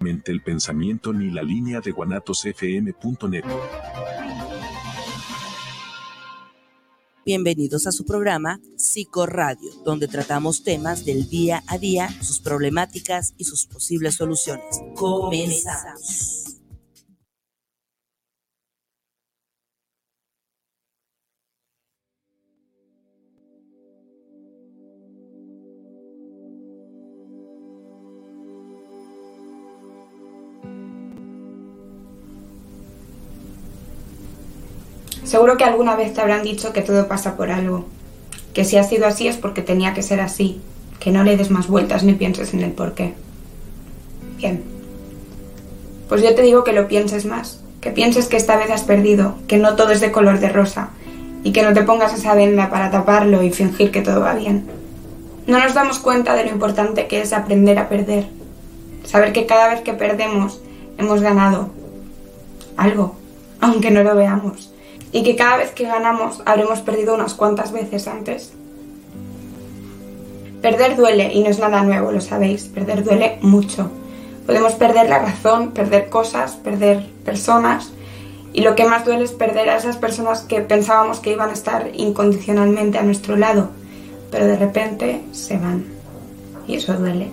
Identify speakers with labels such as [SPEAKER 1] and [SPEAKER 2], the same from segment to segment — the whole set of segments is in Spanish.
[SPEAKER 1] el pensamiento ni la línea de guanatosfm.net.
[SPEAKER 2] Bienvenidos a su programa Psicoradio, donde tratamos temas del día a día, sus problemáticas y sus posibles soluciones. Comenzamos.
[SPEAKER 3] Seguro que alguna vez te habrán dicho que todo pasa por algo, que si ha sido así es porque tenía que ser así, que no le des más vueltas ni pienses en el por qué. Bien. Pues yo te digo que lo pienses más, que pienses que esta vez has perdido, que no todo es de color de rosa, y que no te pongas esa venda para taparlo y fingir que todo va bien. No nos damos cuenta de lo importante que es aprender a perder, saber que cada vez que perdemos hemos ganado algo, aunque no lo veamos y que cada vez que ganamos habremos perdido unas cuantas veces antes. Perder duele y no es nada nuevo, lo sabéis, perder duele mucho. Podemos perder la razón, perder cosas, perder personas y lo que más duele es perder a esas personas que pensábamos que iban a estar incondicionalmente a nuestro lado, pero de repente se van y eso duele.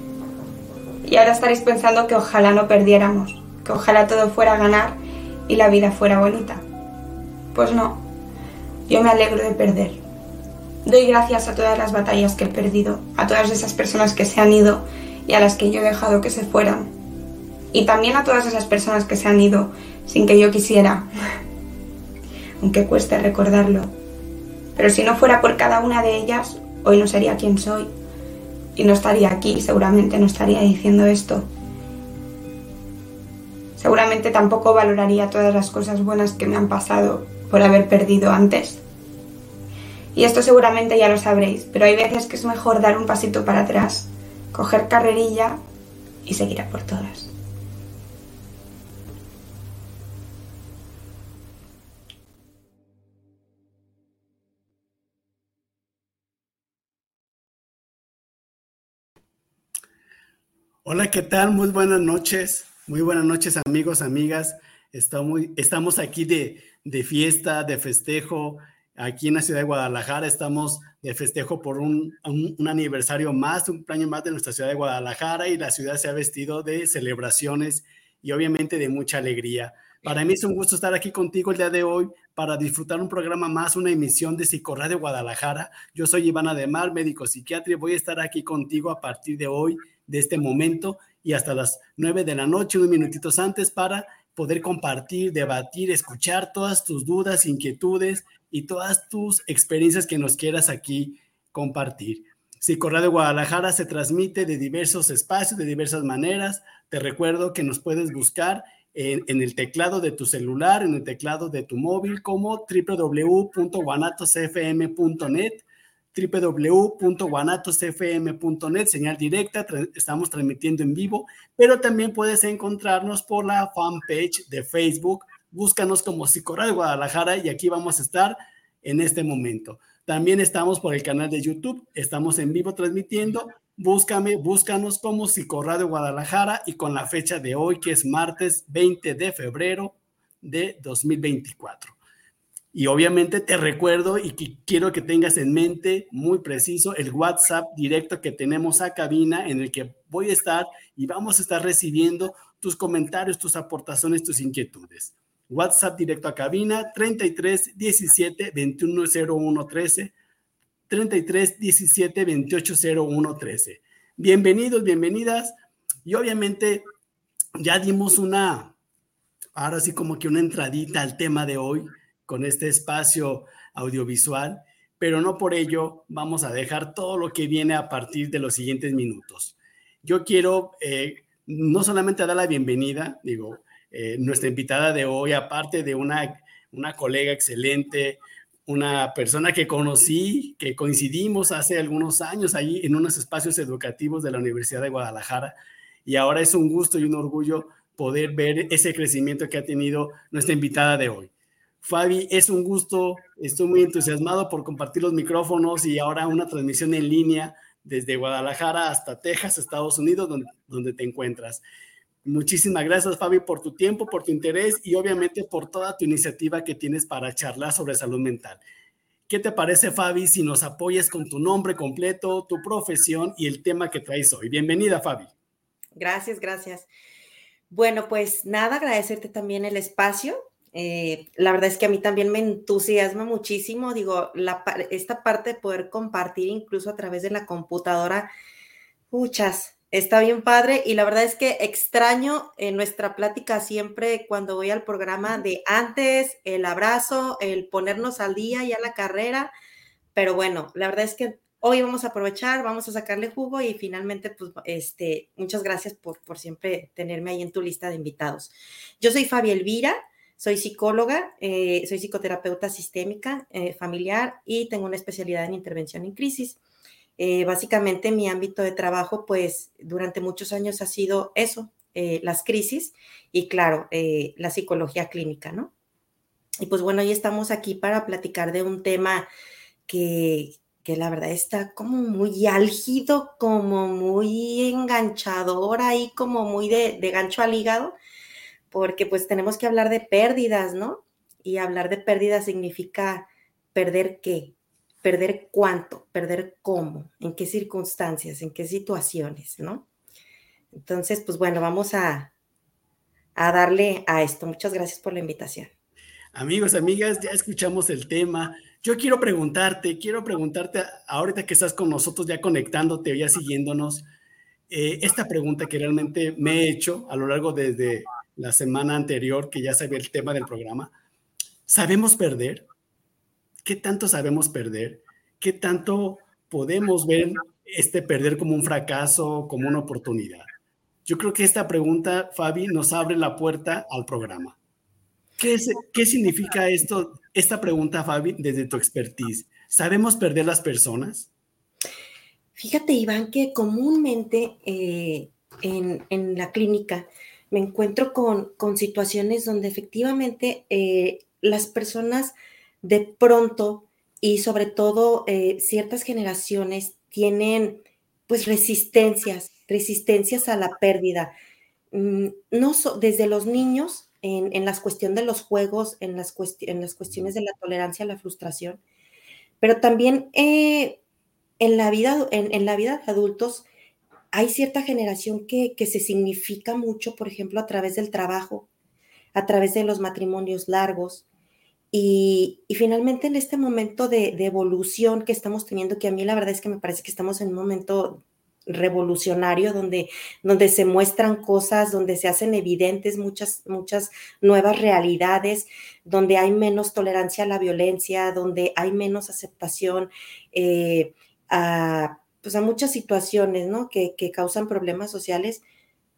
[SPEAKER 3] Y ahora estaréis pensando que ojalá no perdiéramos, que ojalá todo fuera a ganar y la vida fuera bonita. Pues no, yo me alegro de perder. Doy gracias a todas las batallas que he perdido, a todas esas personas que se han ido y a las que yo he dejado que se fueran. Y también a todas esas personas que se han ido sin que yo quisiera, aunque cueste recordarlo. Pero si no fuera por cada una de ellas, hoy no sería quien soy. Y no estaría aquí, seguramente no estaría diciendo esto. Seguramente tampoco valoraría todas las cosas buenas que me han pasado por haber perdido antes. Y esto seguramente ya lo sabréis, pero hay veces que es mejor dar un pasito para atrás, coger carrerilla y seguir a por todas.
[SPEAKER 4] Hola, ¿qué tal? Muy buenas noches. Muy buenas noches amigos, amigas. Estamos, aquí de, fiesta, de festejo. Aquí en la ciudad de Guadalajara estamos de festejo por un, aniversario más, un año más de nuestra ciudad de Guadalajara y la ciudad se ha vestido de celebraciones y obviamente de mucha alegría. Para mí es un gusto estar aquí contigo el día de hoy para disfrutar un programa más, una emisión de Psicorradio Guadalajara. Yo soy Ivana Mar, médico psiquiatra, y voy a estar aquí contigo a partir de hoy, de este momento y hasta las nueve de la noche, unos minutitos antes, para poder compartir, debatir, escuchar todas tus dudas, inquietudes y todas tus experiencias que nos quieras aquí compartir. de Guadalajara se transmite de diversos espacios, de diversas maneras. Te recuerdo que nos puedes buscar en, en, el teclado de tu celular, en el teclado de tu móvil, como www.guanatosfm.net www.guanatosfm.net, señal directa, estamos transmitiendo en vivo, pero también puedes encontrarnos por la fanpage de Facebook, búscanos como Psicoral Guadalajara y aquí vamos a estar en este momento. También estamos por el canal de YouTube, estamos en vivo transmitiendo, búscame, búscanos como Psicoradio Guadalajara y con la fecha de hoy que es martes 20 de febrero de 2024. Y obviamente te recuerdo y quiero que tengas en mente muy preciso el WhatsApp directo que tenemos a cabina en el que voy a estar y vamos a estar recibiendo tus comentarios, tus aportaciones, tus inquietudes. WhatsApp directo a cabina 33 17 21 01 13 33 17 28 01 13. Bienvenidos, bienvenidas. Y obviamente ya dimos una, ahora sí como que una entradita al tema de hoy con este espacio audiovisual, pero no por ello vamos a dejar todo lo que viene a partir de los siguientes minutos. Yo quiero eh, no solamente dar la bienvenida, digo, eh, nuestra invitada de hoy, aparte de una, una colega excelente, una persona que conocí, que coincidimos hace algunos años allí en unos espacios educativos de la Universidad de Guadalajara, y ahora es un gusto y un orgullo poder ver ese crecimiento que ha tenido nuestra invitada de hoy. Fabi, es un gusto, estoy muy entusiasmado por compartir los micrófonos y ahora una transmisión en línea desde Guadalajara hasta Texas, Estados Unidos, donde, te encuentras. Muchísimas gracias, Fabi, por tu tiempo, por tu interés y obviamente por toda tu iniciativa que tienes para charlar sobre salud mental. ¿Qué te parece, Fabi, si nos apoyas con tu nombre completo, tu profesión y el tema que traes hoy? Bienvenida, Fabi.
[SPEAKER 5] Gracias, gracias. Bueno, pues nada, agradecerte también el espacio. Eh, la verdad es que a mí también me entusiasma muchísimo, digo, esta parte de poder compartir incluso a través de la computadora, muchas, Está bien padre y la verdad es que extraño en nuestra plática siempre cuando voy al programa de antes, el abrazo, el ponernos al día y a la carrera, pero bueno, la verdad es que hoy vamos a aprovechar, vamos a sacarle jugo y finalmente, pues, este, muchas gracias por, por siempre tenerme ahí en tu lista de invitados. Yo soy Fabi Elvira, soy psicóloga, eh, soy psicoterapeuta sistémica eh, familiar y tengo una especialidad en intervención en crisis. Eh, básicamente mi ámbito de trabajo, pues durante muchos años ha sido eso, las crisis y claro, la psicología clínica, ¿no? Y pues bueno, hoy estamos aquí para platicar de un tema que, que la verdad está como muy álgido, como muy enganchador ahí, como muy de, de gancho al hígado, porque pues tenemos que hablar de pérdidas, ¿no? Y hablar de pérdidas significa perder qué, perder cuánto, perder cómo, en qué circunstancias, en qué situaciones, ¿no? Entonces, pues bueno, vamos a, a darle a esto. Muchas gracias por la invitación.
[SPEAKER 4] Amigos, amigas, ya escuchamos el tema. Yo quiero preguntarte, quiero preguntarte, ahorita que estás con nosotros ya conectándote ya siguiéndonos, eh, esta pregunta que realmente me he hecho a lo largo desde la semana anterior, que ya sabía el tema del programa. ¿Sabemos perder? ¿Qué tanto sabemos perder? ¿Qué tanto podemos ver este perder como un fracaso, como una oportunidad? Yo creo que esta pregunta, Fabi, nos abre la puerta al programa. ¿Qué, significa esto, esta pregunta, Fabi, desde tu expertise? ¿Sabemos perder las personas?
[SPEAKER 5] Fíjate, Iván, que comúnmente eh, en, la clínica me encuentro con, con situaciones donde efectivamente eh, las personas de pronto y sobre todo eh, ciertas generaciones tienen pues resistencias, resistencias a la pérdida. Mm, no desde los niños, en, en la cuestión de los juegos, en las, en las cuestiones de la tolerancia a la frustración, pero también eh, en, la vida, en, la vida de adultos hay cierta generación que, que se significa mucho, por ejemplo, a través del trabajo, a través de los matrimonios largos, y, finalmente en este momento de, evolución que estamos teniendo, que a mí la verdad es que me parece que estamos en un momento revolucionario donde, donde se muestran cosas, donde se hacen evidentes muchas, muchas nuevas realidades, donde hay menos tolerancia a la violencia, donde hay menos aceptación eh, a, pues a muchas situaciones ¿no? que, que causan problemas sociales,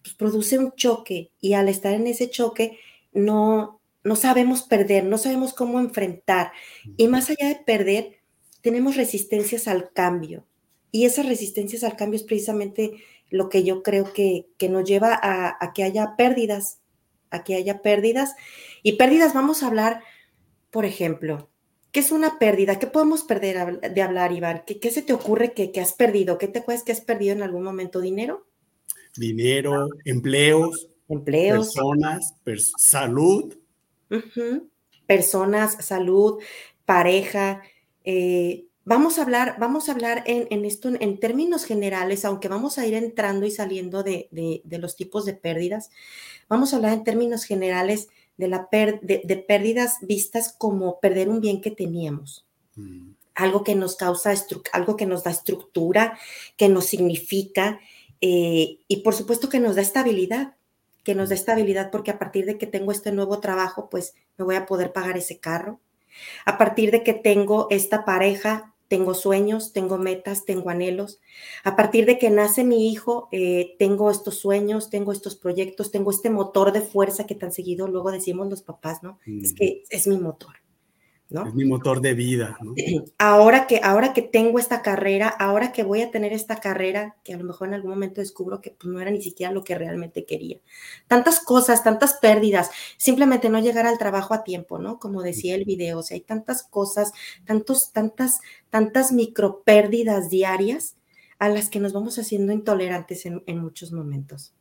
[SPEAKER 5] pues produce un choque y al estar en ese choque no, no sabemos perder, no sabemos cómo enfrentar. Y más allá de perder, tenemos resistencias al cambio. Y esas resistencias al cambio es precisamente lo que yo creo que, que nos lleva a, que haya pérdidas, a que haya pérdidas. Y pérdidas vamos a hablar, por ejemplo, ¿qué es una pérdida? ¿Qué podemos perder de hablar, Iván? ¿Qué, se te ocurre que, que, has perdido? ¿Qué te acuerdas que has perdido en algún momento? ¿Dinero?
[SPEAKER 4] Dinero, empleos.
[SPEAKER 5] Empleos.
[SPEAKER 4] Personas, salud.
[SPEAKER 5] Personas, salud, pareja. Eh, vamos a hablar, vamos a hablar en, esto en términos generales, aunque vamos a ir entrando y saliendo de, los tipos de pérdidas. Vamos a hablar en términos generales de, la de, pérdidas vistas como perder un bien que teníamos. Mm. Algo que nos causa, algo que nos da estructura, que nos significa eh, y por supuesto que nos da estabilidad que nos dé estabilidad porque a partir de que tengo este nuevo trabajo, pues me voy a poder pagar ese carro. A partir de que tengo esta pareja, tengo sueños, tengo metas, tengo anhelos. A partir de que nace mi hijo, eh, tengo estos sueños, tengo estos proyectos, tengo este motor de fuerza que tan seguido luego decimos los papás, ¿no? Es que es mi motor.
[SPEAKER 4] Es mi motor de vida.
[SPEAKER 5] Ahora, que, ahora que tengo esta carrera, ahora que voy a tener esta carrera, que a lo mejor en algún momento descubro que pues, no era ni siquiera lo que realmente quería. Tantas cosas, tantas pérdidas, simplemente no llegar al trabajo a tiempo, ¿no? Como decía el video, o sea, hay tantas cosas, tantos, tantas, tantas micro pérdidas diarias a las que nos vamos haciendo intolerantes en, en muchos momentos.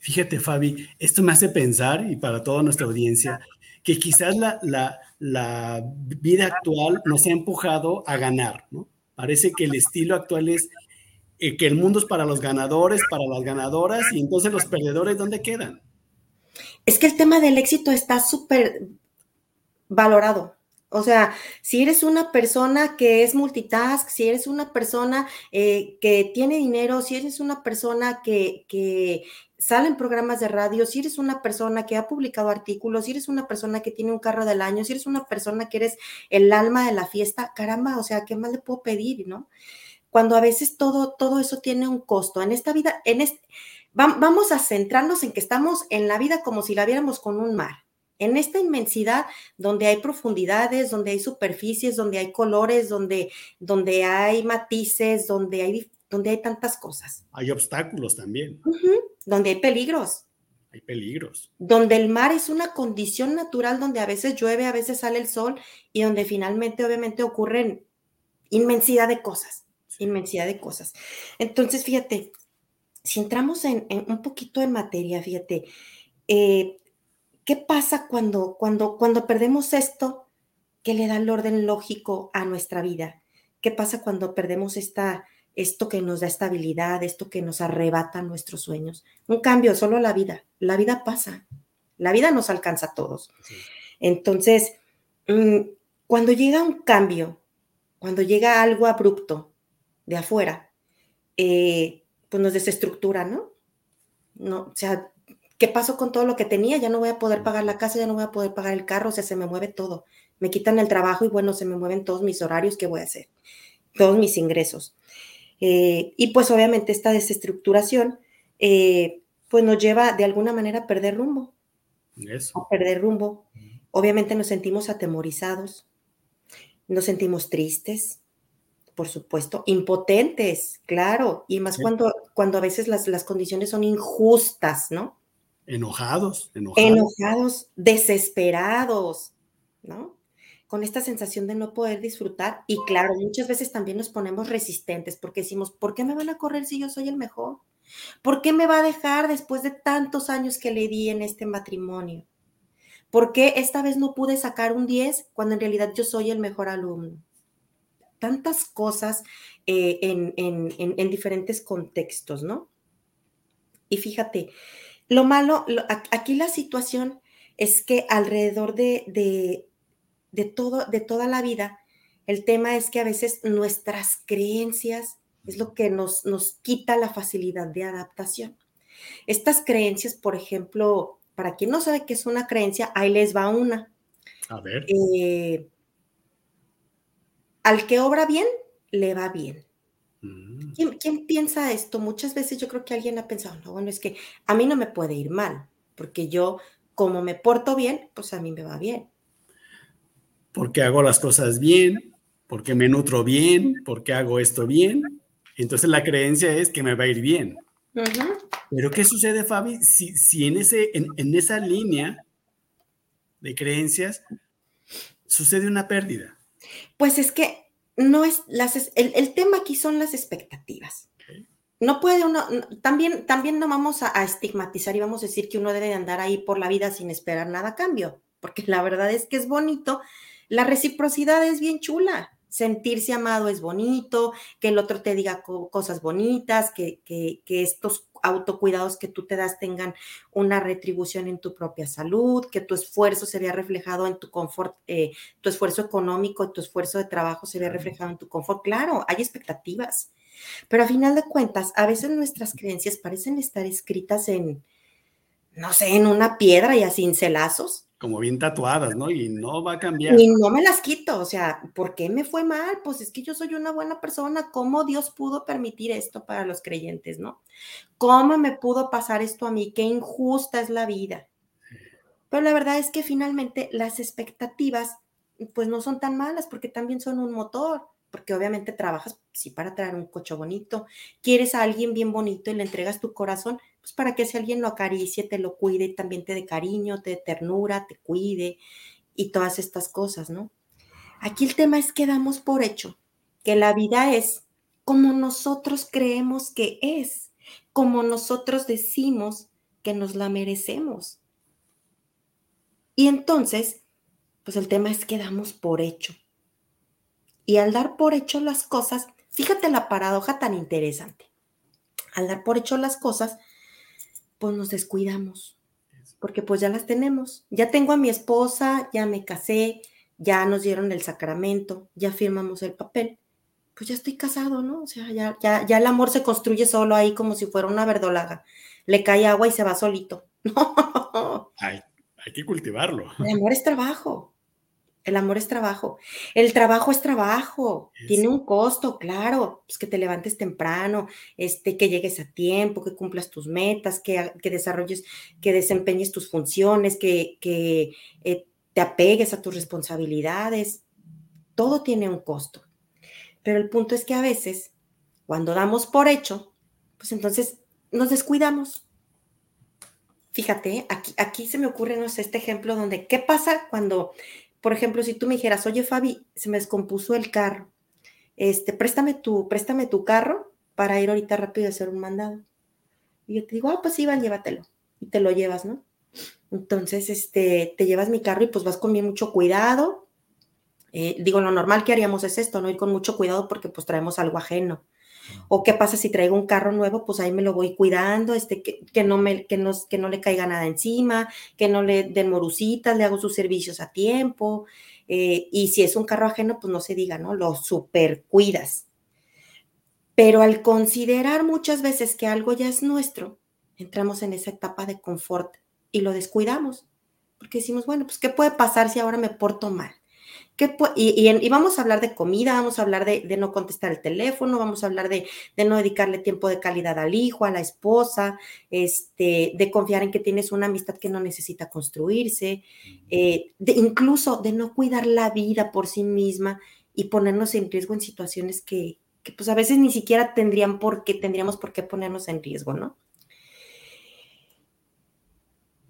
[SPEAKER 4] Fíjate, Fabi, esto me hace pensar, y para toda nuestra audiencia, que quizás la, la, la vida actual nos ha empujado a ganar, ¿no? Parece que el estilo actual es eh, que el mundo es para los ganadores, para las ganadoras, y entonces los perdedores, ¿dónde quedan?
[SPEAKER 5] Es que el tema del éxito está súper valorado. O sea, si eres una persona que es multitask, si eres una persona eh, que tiene dinero, si eres una persona que, que sale en programas de radio, si eres una persona que ha publicado artículos, si eres una persona que tiene un carro del año, si eres una persona que eres el alma de la fiesta, caramba, o sea, ¿qué más le puedo pedir, no? Cuando a veces todo, todo eso tiene un costo. En esta vida, en este, vamos a centrarnos en que estamos en la vida como si la viéramos con un mar en esta inmensidad donde hay profundidades, donde hay superficies, donde hay colores, donde, donde hay matices, donde hay, donde hay tantas cosas.
[SPEAKER 4] Hay obstáculos también.
[SPEAKER 5] donde hay peligros.
[SPEAKER 4] Hay peligros.
[SPEAKER 5] Donde el mar es una condición natural donde a veces llueve, a veces sale el sol y donde finalmente obviamente ocurren inmensidad de cosas, inmensidad de cosas. Entonces, fíjate, si entramos en, un poquito en materia, fíjate, eh, ¿Qué pasa cuando, cuando, cuando perdemos esto que le da el orden lógico a nuestra vida? ¿Qué pasa cuando perdemos esta, esto que nos da estabilidad, esto que nos arrebata nuestros sueños? Un cambio, solo la vida. La vida pasa. La vida nos alcanza a todos. Entonces, mm, cuando llega un cambio, cuando llega algo abrupto de afuera, eh, pues nos desestructura, ¿no? No, o sea, ¿Qué pasó con todo lo que tenía? Ya no voy a poder pagar la casa, ya no voy a poder pagar el carro, o sea, se me mueve todo. Me quitan el trabajo y bueno, se me mueven todos mis horarios, ¿qué voy a hacer? Todos mis ingresos. Eh, y pues obviamente esta desestructuración, eh, pues nos lleva de alguna manera a perder rumbo.
[SPEAKER 4] Eso.
[SPEAKER 5] A perder rumbo. Obviamente nos sentimos atemorizados, nos sentimos tristes, por supuesto, impotentes, claro, y más cuando, cuando a veces las, las condiciones son injustas, ¿no?
[SPEAKER 4] Enojados, enojados.
[SPEAKER 5] Desesperados, ¿no? Con esta sensación de no poder disfrutar. Y claro, muchas veces también nos ponemos resistentes porque decimos, ¿por qué me van a correr si yo soy el mejor? ¿Por qué me va a dejar después de tantos años que le di en este matrimonio? ¿Por qué esta vez no pude sacar un 10 cuando en realidad yo soy el mejor alumno? Tantas cosas eh, en diferentes contextos, ¿no? Y fíjate, lo malo, aquí la situación es que alrededor de, de, todo, de toda la vida, el tema es que a veces nuestras creencias es lo que nos, nos quita la facilidad de adaptación. Estas creencias, por ejemplo, para quien no sabe qué es una creencia, ahí les va una.
[SPEAKER 4] A ver.
[SPEAKER 5] Eh, al que obra bien, le va bien. Mm. ¿Quién, piensa esto? Muchas veces yo creo que alguien ha pensado, no, bueno, es que a mí no me puede ir mal, porque yo, como me porto bien, pues a mí me va bien.
[SPEAKER 4] Porque hago las cosas bien, porque me nutro bien, porque hago esto bien. Entonces la creencia es que me va a ir bien. Pero ¿qué sucede, Fabi, si, si en, ese, en esa línea de creencias sucede una pérdida?
[SPEAKER 5] Pues es que no es las, el, tema aquí son las expectativas. No puede uno, también, también no vamos a, estigmatizar y vamos a decir que uno debe de andar ahí por la vida sin esperar nada a cambio, porque la verdad es que es bonito. La reciprocidad es bien chula. Sentirse amado es bonito, que el otro te diga cosas bonitas, que, que, que estos autocuidados que tú te das tengan una retribución en tu propia salud, que tu esfuerzo se vea reflejado en tu confort, eh, tu esfuerzo económico, tu esfuerzo de trabajo se vea reflejado en tu confort. Claro, hay expectativas, pero a final de cuentas, a veces nuestras creencias parecen estar escritas en, no sé, en una piedra y a cincelazos
[SPEAKER 4] como bien tatuadas, ¿no? Y no va a cambiar.
[SPEAKER 5] Y no me las quito, o sea, ¿por qué me fue mal? Pues es que yo soy una buena persona, ¿cómo Dios pudo permitir esto para los creyentes, ¿no? ¿Cómo me pudo pasar esto a mí? Qué injusta es la vida. Pero la verdad es que finalmente las expectativas, pues no son tan malas porque también son un motor porque obviamente trabajas, sí, para traer un coche bonito, quieres a alguien bien bonito y le entregas tu corazón, pues para que si alguien lo acaricie, te lo cuide, también te dé cariño, te dé ternura, te cuide y todas estas cosas, ¿no? Aquí el tema es que damos por hecho que la vida es como nosotros creemos que es, como nosotros decimos que nos la merecemos. Y entonces, pues el tema es que damos por hecho. Y al dar por hecho las cosas, fíjate la paradoja tan interesante. Al dar por hecho las cosas, pues nos descuidamos, porque pues ya las tenemos. Ya tengo a mi esposa, ya me casé, ya nos dieron el sacramento, ya firmamos el papel. Pues ya estoy casado, ¿no? O sea, ya, ya, ya el amor se construye solo ahí como si fuera una verdolaga. Le cae agua y se va solito. No.
[SPEAKER 4] Hay, hay que cultivarlo.
[SPEAKER 5] El amor es trabajo. El amor es trabajo. El trabajo es trabajo. Tiene un costo, claro. Pues que te levantes temprano, este, que llegues a tiempo, que cumplas tus metas, que, que desarrolles, que desempeñes tus funciones, que, que eh, te apegues a tus responsabilidades. Todo tiene un costo. Pero el punto es que a veces, cuando damos por hecho, pues entonces nos descuidamos. Fíjate, aquí, aquí se me ocurre, no sé, este ejemplo donde, ¿qué pasa cuando por ejemplo, si tú me dijeras, oye Fabi, se me descompuso el carro, este, préstame tu, préstame tu carro para ir ahorita rápido a hacer un mandado. Y yo te digo, ah, pues sí, llévatelo. Y te lo llevas, ¿no? Entonces, este, te llevas mi carro y pues vas con bien mucho cuidado. Eh, digo, lo normal que haríamos es esto, ¿no? Ir con mucho cuidado porque pues traemos algo ajeno. O qué pasa si traigo un carro nuevo, pues ahí me lo voy cuidando, este, que, no, me, que, no, que no le caiga nada encima, que no le den morusitas, le hago sus servicios a tiempo. Eh, y si es un carro ajeno, pues no se diga, ¿no? Lo super cuidas. Pero al considerar muchas veces que algo ya es nuestro, entramos en esa etapa de confort y lo descuidamos. Porque decimos, bueno, pues ¿qué puede pasar si ahora me porto mal? Y, vamos a hablar de comida, vamos a hablar de, no contestar el teléfono, vamos a hablar de, no dedicarle tiempo de calidad al hijo, a la esposa, este, de confiar en que tienes una amistad que no necesita construirse, eh, de, incluso de no cuidar la vida por sí misma y ponernos en riesgo en situaciones que, pues a veces ni siquiera tendrían por qué, tendríamos por qué ponernos en riesgo, ¿no?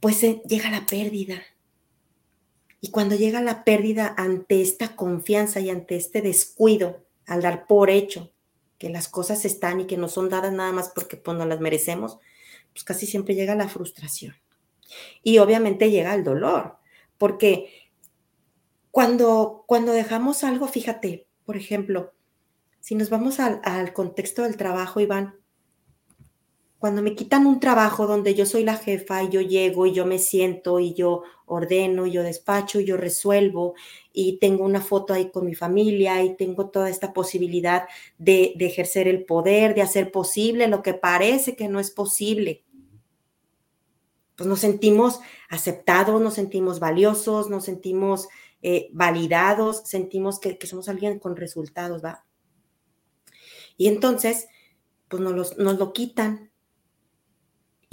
[SPEAKER 5] Pues eh, llega la pérdida, y cuando llega la pérdida ante esta confianza y ante este descuido, al dar por hecho que las cosas están y que no son dadas nada más porque pues, no las merecemos, pues casi siempre llega la frustración. Y obviamente llega el dolor, porque cuando, cuando dejamos algo, fíjate, por ejemplo, si nos vamos al, al contexto del trabajo, Iván, cuando me quitan un trabajo donde yo soy la jefa y yo llego y yo me siento y yo ordeno, y yo despacho, y yo resuelvo y tengo una foto ahí con mi familia y tengo toda esta posibilidad de, ejercer el poder, de hacer posible lo que parece que no es posible. Pues nos sentimos aceptados, nos sentimos valiosos, nos sentimos eh, validados, sentimos que, somos alguien con resultados, ¿va? Y entonces, pues nos, nos lo quitan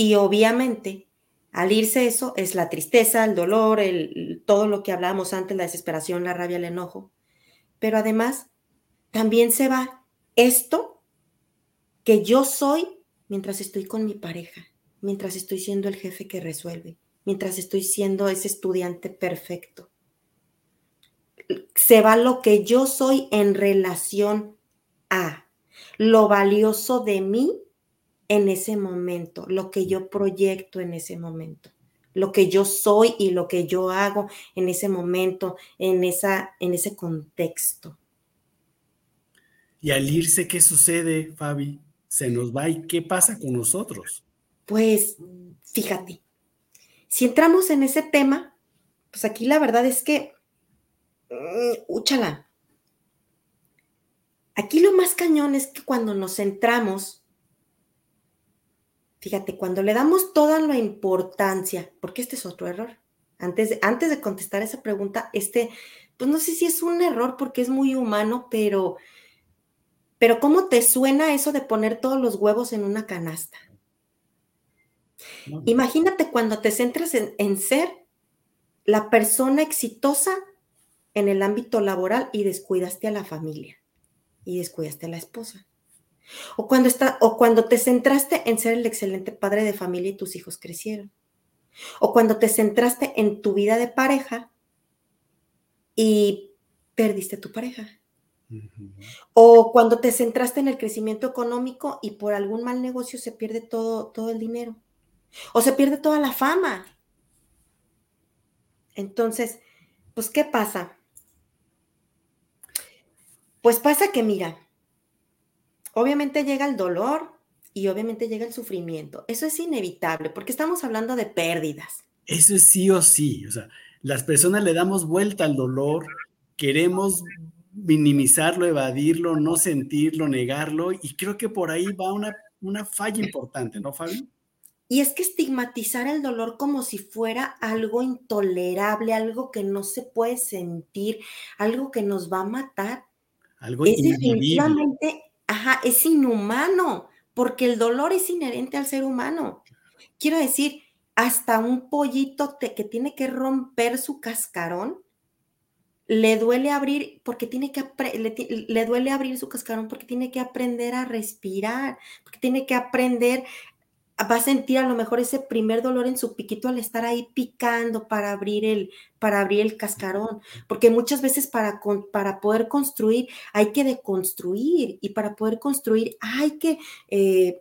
[SPEAKER 5] y obviamente, al irse eso, es la tristeza, el dolor, el, todo lo que hablábamos antes, la desesperación, la rabia, el enojo. Pero además, también se va esto que yo soy mientras estoy con mi pareja, mientras estoy siendo el jefe que resuelve, mientras estoy siendo ese estudiante perfecto. Se va lo que yo soy en relación a lo valioso de mí en ese momento, lo que yo proyecto en ese momento, lo que yo soy y lo que yo hago en ese momento, en, esa, en ese contexto.
[SPEAKER 4] Y al irse, ¿qué sucede, Fabi? Se nos va y ¿qué pasa con nosotros?
[SPEAKER 5] Pues fíjate, si entramos en ese tema, pues aquí la verdad es que, mm, úchala. Aquí lo más cañón es que cuando nos centramos Fíjate, cuando le damos toda la importancia, porque este es otro error. Antes de, antes de contestar esa pregunta, este, pues no sé si es un error porque es muy humano, pero, pero ¿cómo te suena eso de poner todos los huevos en una canasta? Imagínate cuando te centras en, en ser la persona exitosa en el ámbito laboral y descuidaste a la familia y descuidaste a la esposa. O cuando, está, o cuando te centraste en ser el excelente padre de familia y tus hijos crecieron. O cuando te centraste en tu vida de pareja y perdiste tu pareja. O cuando te centraste en el crecimiento económico y por algún mal negocio se pierde todo, todo el dinero. o se pierde toda la fama. Entonces, pues, ¿qué pasa? Pues pasa que, mira, obviamente llega el dolor y obviamente llega el sufrimiento. Eso es inevitable porque estamos hablando de pérdidas.
[SPEAKER 4] Eso es sí o sí. O sea, las personas le damos vuelta al dolor, queremos minimizarlo, evadirlo, no sentirlo, negarlo, y creo que por ahí va una, una falla importante, ¿no, Fabi?
[SPEAKER 5] Y es que estigmatizar el dolor como si fuera algo intolerable, algo que no se puede sentir, algo que nos va a matar,
[SPEAKER 4] algo
[SPEAKER 5] es definitivamente, ajá, es inhumano, porque el dolor es inherente al ser humano. Quiero decir, hasta un pollito que tiene que romper su cascarón, le duele abrir porque tiene que le, le, duele abrir su cascarón porque tiene que aprender a respirar, porque tiene que aprender va a sentir a lo mejor ese primer dolor en su piquito al estar ahí picando para abrir el, para abrir el cascarón, porque muchas veces para, para poder construir hay que deconstruir y para poder construir hay que eh,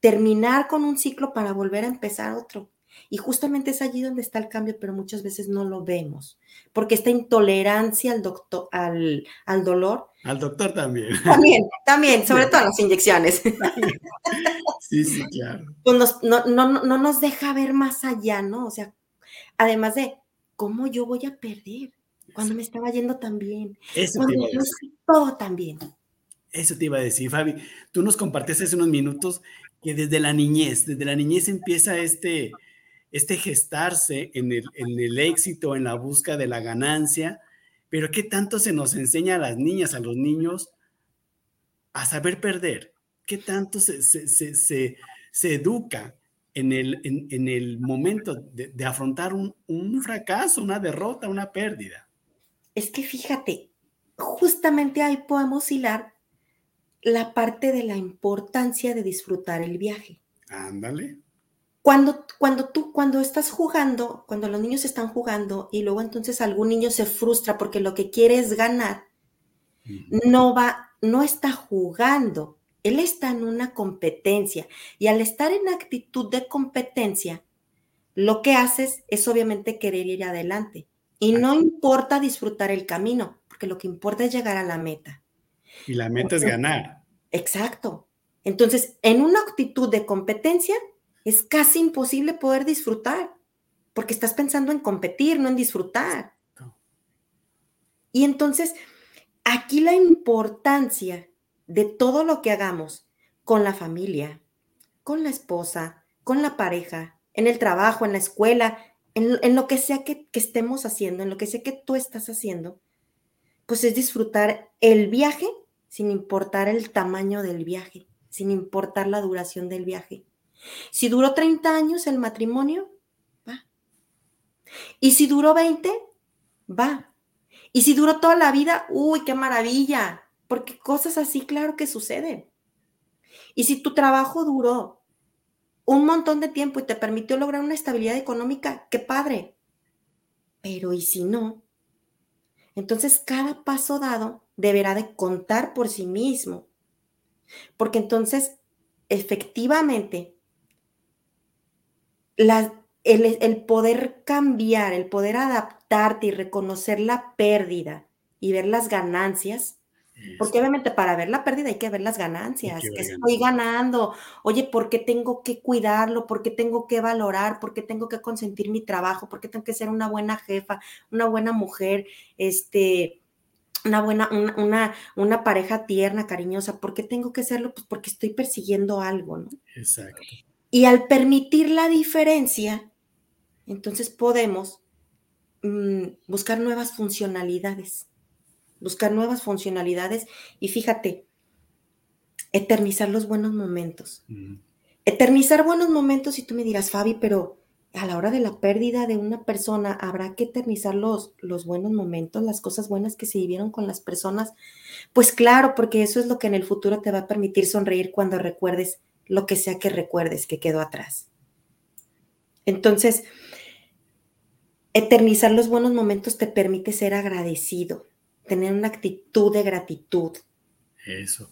[SPEAKER 5] terminar con un ciclo para volver a empezar otro. Y justamente es allí donde está el cambio, pero muchas veces no lo vemos, porque esta intolerancia al, doctor, al, al dolor.
[SPEAKER 4] Al doctor también.
[SPEAKER 5] También, también, sobre todo las inyecciones.
[SPEAKER 4] Sí, sí, claro.
[SPEAKER 5] Pues no, no, no nos deja ver más allá, ¿no? O sea, además de, ¿cómo yo voy a perder? Cuando me estaba yendo tan bien.
[SPEAKER 4] Eso
[SPEAKER 5] a decir. todo tan bien.
[SPEAKER 4] Eso te iba a decir, Fabi. Tú nos compartiste hace unos minutos que desde la niñez, desde la niñez empieza este, este gestarse en el, en el éxito, en la búsqueda de la ganancia, pero ¿qué tanto se nos enseña a las niñas, a los niños, a saber perder? ¿Qué tanto se, se, educa en el, en, el momento de, afrontar un, un, fracaso, una derrota, una pérdida?
[SPEAKER 5] Es que fíjate, justamente ahí podemos hilar la parte de la importancia de disfrutar el viaje.
[SPEAKER 4] Ándale.
[SPEAKER 5] Cuando, cuando tú, cuando estás jugando, cuando los niños están jugando y luego entonces algún niño se frustra porque lo que quiere es ganar, no va, no está jugando, él está en una competencia y al estar en actitud de competencia, lo que haces es obviamente querer ir adelante y no importa disfrutar el camino, porque lo que importa es llegar a la meta.
[SPEAKER 4] Y la meta es ganar.
[SPEAKER 5] Exacto. Entonces, en una actitud de competencia, es casi imposible poder disfrutar, porque estás pensando en competir, no en disfrutar. Y entonces, aquí la importancia de todo lo que hagamos con la familia, con la esposa, con la pareja, en el trabajo, en la escuela, en, lo que sea que, que estemos haciendo, en lo que sea que tú estás haciendo, pues es disfrutar el viaje sin importar el tamaño del viaje, sin importar la duración del viaje. Si duró 30 años el matrimonio, va. Y si duró 20, va. Y si duró toda la vida, uy, qué maravilla, porque cosas así, claro que suceden. Y si tu trabajo duró un montón de tiempo y te permitió lograr una estabilidad económica, qué padre. Pero ¿y si no? Entonces cada paso dado deberá de contar por sí mismo. Porque entonces, efectivamente, el, poder cambiar, el poder adaptarte y reconocer la pérdida y ver las ganancias, porque obviamente para ver la pérdida hay que ver las ganancias, que, estoy ganando, oye, ¿por qué tengo que cuidarlo? ¿Por qué tengo que valorar? ¿Por qué tengo que consentir mi trabajo? ¿Por qué tengo que ser una buena jefa, una buena mujer, este, una buena, una, una, pareja tierna, cariñosa? ¿Por qué tengo que serlo? Pues porque estoy persiguiendo algo, ¿no?
[SPEAKER 4] Exacto.
[SPEAKER 5] Y al permitir la diferencia, entonces podemos mm, buscar nuevas funcionalidades, buscar nuevas funcionalidades y fíjate, eternizar los buenos momentos. Eternizar buenos momentos y tú me dirás, Fabi, pero a la hora de la pérdida de una persona, habrá que eternizar los, los buenos momentos, las cosas buenas que se vivieron con las personas. Pues claro, porque eso es lo que en el futuro te va a permitir sonreír cuando recuerdes lo que sea que recuerdes que quedó atrás. Entonces, eternizar los buenos momentos te permite ser agradecido, tener una actitud de gratitud.
[SPEAKER 4] Eso.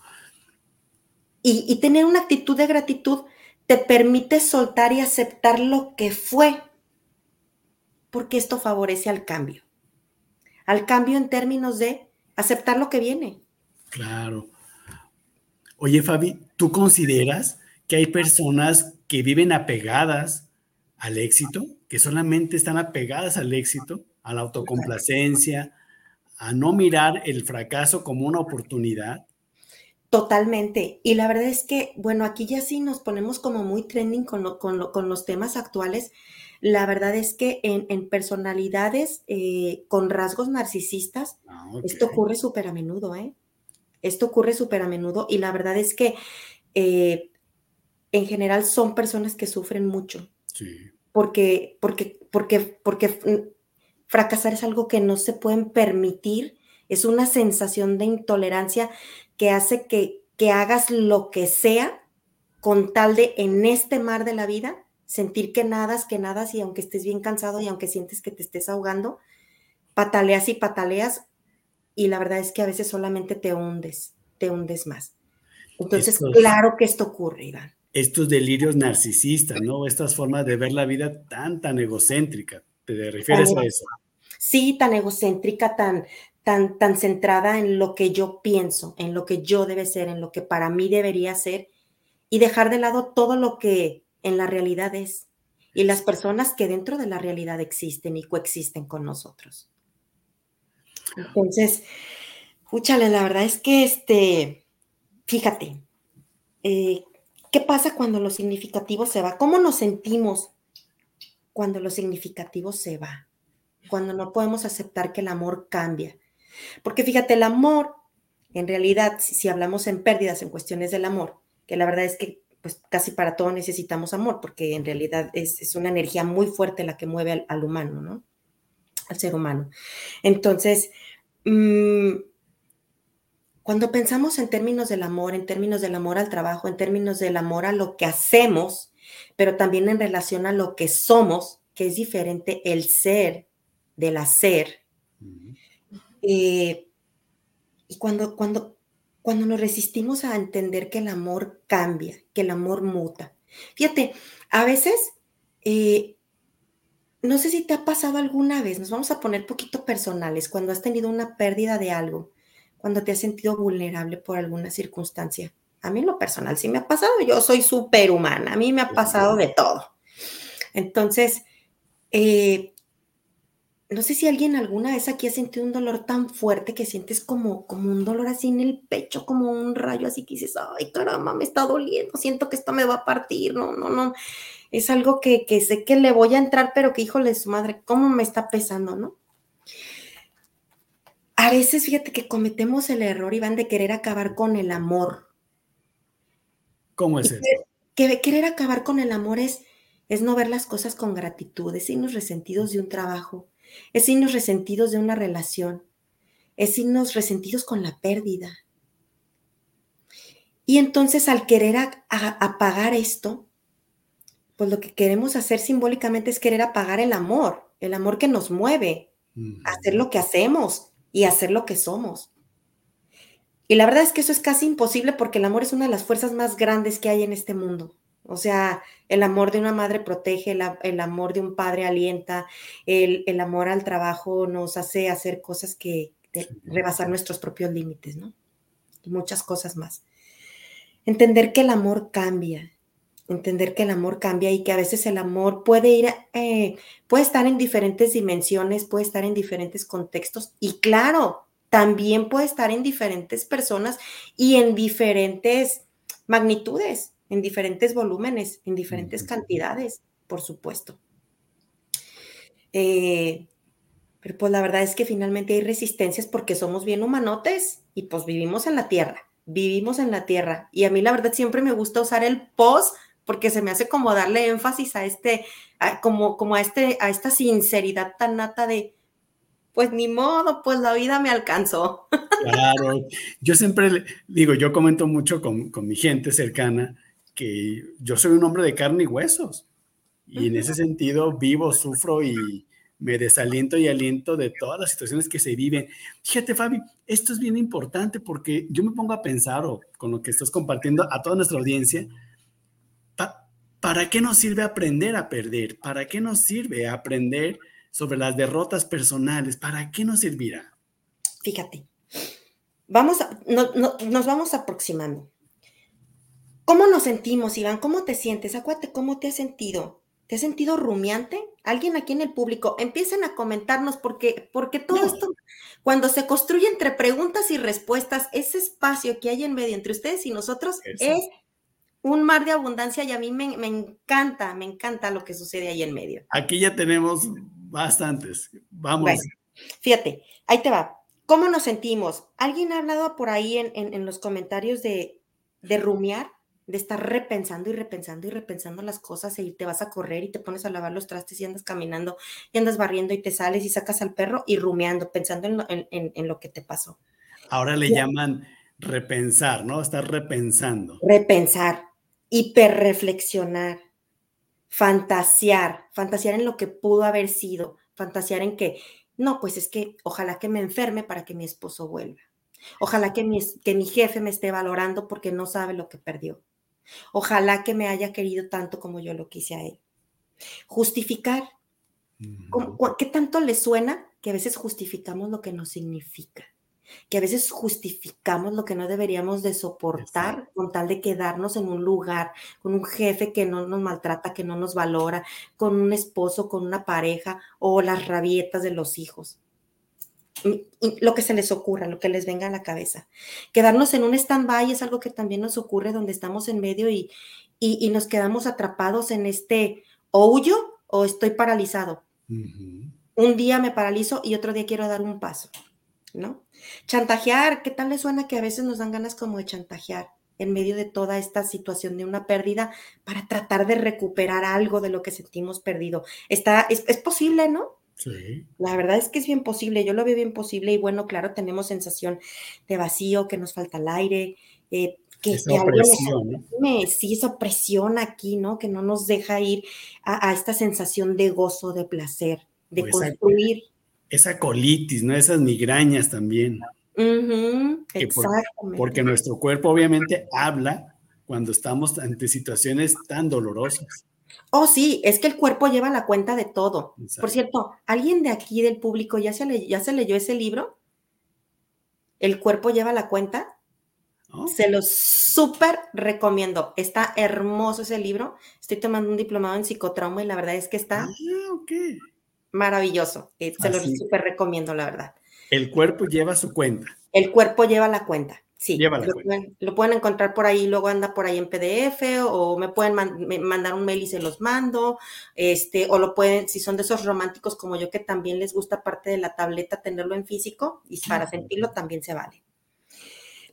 [SPEAKER 5] Y, tener una actitud de gratitud te permite soltar y aceptar lo que fue, porque esto favorece al cambio. Al cambio en términos de aceptar lo que viene.
[SPEAKER 4] Claro. Oye, Fabi, ¿tú consideras que hay personas que viven apegadas al éxito, que solamente están apegadas al éxito, a la autocomplacencia, a no mirar el fracaso como una oportunidad?
[SPEAKER 5] Totalmente. Y la verdad es que, bueno, aquí ya sí nos ponemos como muy trending con, los temas actuales. La verdad es que en, personalidades eh, con rasgos narcisistas, ah, esto ocurre súper a menudo, ¿eh? Esto ocurre súper a menudo y la verdad es que eh, en general son personas que sufren mucho. Sí. Porque, porque, porque, porque fracasar es algo que no se pueden permitir, es una sensación de intolerancia que hace que, que hagas lo que sea con tal de en este mar de la vida sentir que nadas, que nadas y aunque estés bien cansado y aunque sientes que te estés ahogando, pataleas y pataleas y la verdad es que a veces solamente te hundes, te hundes más. Entonces, claro que esto ocurre, Iván.
[SPEAKER 4] Estos delirios narcisistas, ¿no? Estas formas de ver la vida tan, tan egocéntrica. ¿Te refieres a eso?
[SPEAKER 5] Sí, tan egocéntrica, tan, tan, centrada en lo que yo pienso, en lo que yo debe ser, en lo que para mí debería ser, y dejar de lado todo lo que en la realidad es, y las personas que dentro de la realidad existen y coexisten con nosotros. Entonces, escúchale, la verdad es que, este, fíjate, eh, ¿qué pasa cuando lo significativo se va? ¿Cómo nos sentimos cuando lo significativo se va? Cuando no podemos aceptar que el amor cambia, porque fíjate, el amor, en realidad, si, hablamos en pérdidas, en cuestiones del amor, que la verdad es que pues casi para todo necesitamos amor, porque en realidad es, una energía muy fuerte la que mueve al, humano, ¿no? Al ser humano. Entonces, mm, cuando pensamos en términos del amor, en términos del amor al trabajo, en términos del amor a lo que hacemos, pero también en relación a lo que somos, que es diferente el ser del hacer, eh, y cuando, cuando, cuando nos resistimos a entender que el amor cambia, que el amor muta. Fíjate, a veces, eh, no sé si te ha pasado alguna vez, nos vamos a poner poquito personales, cuando has tenido una pérdida de algo, cuando te has sentido vulnerable por alguna circunstancia. A mí en lo personal sí me ha pasado, yo soy superhumana, a mí me ha pasado de todo. Entonces, eh, no sé si alguien alguna vez aquí ha sentido un dolor tan fuerte que sientes como, como un dolor así en el pecho, como un rayo así que dices, ay caramba, me está doliendo, siento que esto me va a partir, no, no, no. Es algo que, que sé que le voy a entrar, pero que híjole, su madre, ¿cómo me está pesando, no? A veces fíjate que cometemos el error, Iván, de querer acabar con el amor.
[SPEAKER 4] ¿Cómo es eso?
[SPEAKER 5] Que, querer acabar con el amor es, es no ver las cosas con gratitud, es irnos resentidos de un trabajo, es signos resentidos de una relación, es signos resentidos con la pérdida. Y entonces al querer apagar esto, pues lo que queremos hacer simbólicamente es querer apagar el amor, el amor que nos mueve, hacer lo que hacemos y hacer lo que somos. Y la verdad es que eso es casi imposible porque el amor es una de las fuerzas más grandes que hay en este mundo. O sea, el amor de una madre protege, el, amor de un padre alienta, el, amor al trabajo nos hace hacer cosas que rebasar nuestros propios límites, ¿no? Y muchas cosas más. Entender que el amor cambia, entender que el amor cambia y que a veces el amor puede ir, eh, puede estar en diferentes dimensiones, puede estar en diferentes contextos y claro, también puede estar en diferentes personas y en diferentes magnitudes en diferentes volúmenes, en diferentes cantidades, por supuesto. Eh, pero pues la verdad es que finalmente hay resistencias porque somos bien humanotes y pues vivimos en la tierra, vivimos en la tierra. Y a mí la verdad siempre me gusta usar el post porque se me hace como darle énfasis a este, como, como a, este, a esta sinceridad tan nata de, pues ni modo, pues la vida me alcanzó.
[SPEAKER 4] Claro, yo siempre digo, yo comento mucho con, con mi gente cercana que yo soy un hombre de carne y huesos. Y en ese sentido vivo, sufro y me desaliento y aliento de todas las situaciones que se viven. Fíjate, Fabi, esto es bien importante porque yo me pongo a pensar, o con lo que estás compartiendo a toda nuestra audiencia, ¿para qué nos sirve aprender a perder? ¿Para qué nos sirve aprender sobre las derrotas personales? ¿Para qué nos servirá?
[SPEAKER 5] Fíjate, vamos nos vamos aproximando. ¿Cómo nos sentimos, Iván? ¿Cómo te sientes? Acuérdate, ¿cómo te has sentido? ¿Te has sentido rumiante? Alguien aquí en el público, empiecen a comentarnos porque, porque todo esto, cuando se construye entre preguntas y respuestas, ese espacio que hay en medio entre ustedes y nosotros es un mar de abundancia y a mí me, encanta, me encanta lo que sucede ahí en medio.
[SPEAKER 4] Aquí ya tenemos bastantes. Vamos.
[SPEAKER 5] fíjate, ahí te va. ¿Cómo nos sentimos? ¿Alguien ha hablado por ahí en, en los comentarios de, de rumiar? de estar repensando y repensando y repensando las cosas y te vas a correr y te pones a lavar los trastes y andas caminando y andas barriendo y te sales y sacas al perro y rumiando, pensando en lo, que te pasó.
[SPEAKER 4] Ahora le llaman repensar, ¿no? Estar repensando.
[SPEAKER 5] Repensar, hiperreflexionar, fantasear, fantasear en lo que pudo haber sido, fantasear en que, no, pues es que ojalá que me enferme para que mi esposo vuelva. Ojalá que que mi jefe me esté valorando porque no sabe lo que perdió. Ojalá que me haya querido tanto como yo lo quise a él. Justificar. ¿Qué tanto le suena que a veces justificamos lo que no significa? Que a veces justificamos lo que no deberíamos de soportar con tal de quedarnos en un lugar, con un jefe que no nos maltrata, que no nos valora, con un esposo, con una pareja o las rabietas de los hijos lo que se les ocurra, lo que les venga a la cabeza. Quedarnos en un stand-by es algo que también nos ocurre donde estamos en medio y, y, nos quedamos atrapados en este o huyo o estoy paralizado. Un día me paralizo y otro día quiero dar un paso, ¿no? Chantajear, ¿qué tal le suena que a veces nos dan ganas como de chantajear en medio de toda esta situación de una pérdida para tratar de recuperar algo de lo que sentimos perdido? Está, es, es posible, ¿no? La verdad es que es bien posible, yo lo veo bien posible y bueno, claro, tenemos sensación de vacío, que nos falta el aire, eh, que, esa opresión, sí, esa opresión aquí, ¿no? Que no nos deja ir a, esta sensación de gozo, de placer, de construir.
[SPEAKER 4] Esa, colitis, ¿no? Esas migrañas también. porque nuestro cuerpo obviamente habla cuando estamos ante situaciones tan dolorosas.
[SPEAKER 5] Oh, sí, es que el cuerpo lleva la cuenta de todo. Por cierto, ¿alguien de aquí del público ya se, ya se leyó ese libro? ¿El cuerpo lleva la cuenta? Oh. Se lo súper recomiendo. Está hermoso ese libro. Estoy tomando un diplomado en psicotrauma y la verdad es que está ah, maravilloso. Eh, se lo súper recomiendo, la verdad.
[SPEAKER 4] El cuerpo lleva su cuenta.
[SPEAKER 5] El cuerpo lleva la cuenta. Sí, lo pueden, encontrar por ahí, luego anda por ahí en PDF o me pueden mandar un mail y se los mando, este, o lo pueden, si son de esos románticos como yo que también les gusta parte de la tableta tenerlo en físico y para sentirlo también se vale.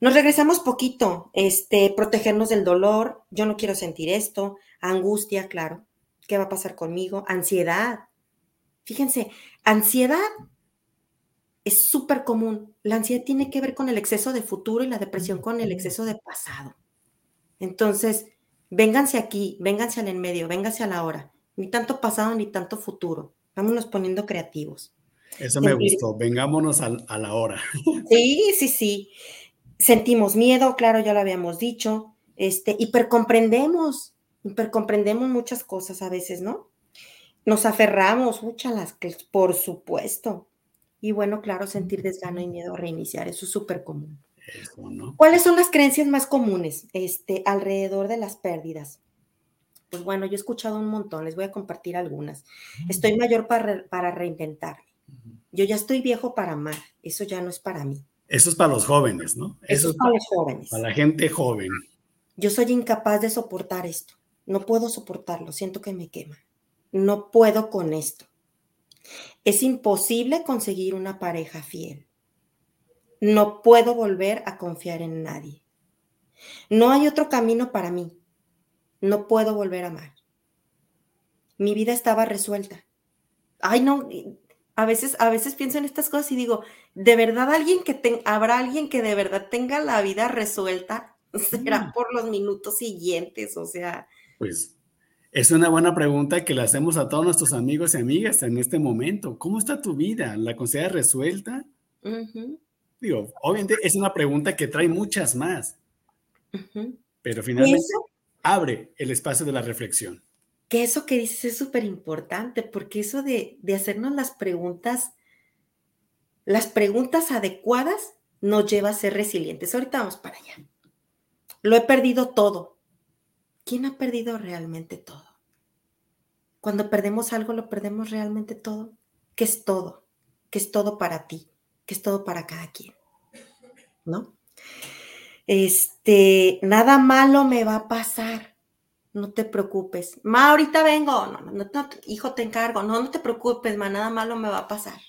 [SPEAKER 5] Nos regresamos poquito, este, protegernos del dolor, yo no quiero sentir esto, angustia, claro, ¿qué va a pasar conmigo? Ansiedad. Fíjense, ansiedad es súper común. La ansiedad tiene que ver con el exceso de futuro y la depresión con el exceso de pasado. Entonces, vénganse aquí, vénganse al en medio, vénganse a la hora. Ni tanto pasado ni tanto futuro. Vámonos poniendo creativos.
[SPEAKER 4] Eso me gustó. Vengámonos a, a la hora.
[SPEAKER 5] Sí, sí, sí. Sentimos miedo, claro, ya lo habíamos dicho. Este, hipercomprendemos, hipercomprendemos muchas cosas a veces, ¿no? Nos aferramos, úchalas, por supuesto. Y bueno, claro, sentir desgano y miedo a reiniciar, eso es súper común. ¿Cuáles son las creencias más comunes este, alrededor de las pérdidas? Pues bueno, yo he escuchado un montón, les voy a compartir algunas. Estoy mayor para, para reinventarme. Yo ya estoy viejo para amar, eso ya no es para mí.
[SPEAKER 4] Eso es para los jóvenes, ¿no?
[SPEAKER 5] Eso, es para los jóvenes.
[SPEAKER 4] Para la gente joven.
[SPEAKER 5] Yo soy incapaz de soportar esto. No puedo soportarlo, siento que me quema. No puedo con esto. Es imposible conseguir una pareja fiel. No puedo volver a confiar en nadie. No hay otro camino para mí. No puedo volver a amar. Mi vida estaba resuelta. Ay, no, a veces, a veces pienso en estas cosas y digo, ¿de verdad alguien que habrá alguien que de verdad tenga la vida resuelta? Será mm. por los minutos siguientes, o sea.
[SPEAKER 4] Pues es una buena pregunta que le hacemos a todos nuestros amigos y amigas en este momento. ¿Cómo está tu vida? ¿La consideras resuelta? Digo, obviamente es una pregunta que trae muchas más. Pero finalmente... abre el espacio de la reflexión.
[SPEAKER 5] Que eso que dices es súper importante, porque eso de, de hacernos las preguntas, las preguntas adecuadas nos lleva a ser resilientes. Ahorita vamos para allá. Lo he perdido todo. ¿Quién ha perdido realmente todo? Cuando perdemos algo, lo perdemos realmente todo. ¿Qué es todo? ¿Qué es todo para ti? ¿Qué es todo para cada quien? ¿No? Este, nada malo me va a pasar. No te preocupes. Ma, ahorita vengo. No, no, no, hijo, te encargo. No, no te preocupes, ma, nada malo me va a pasar.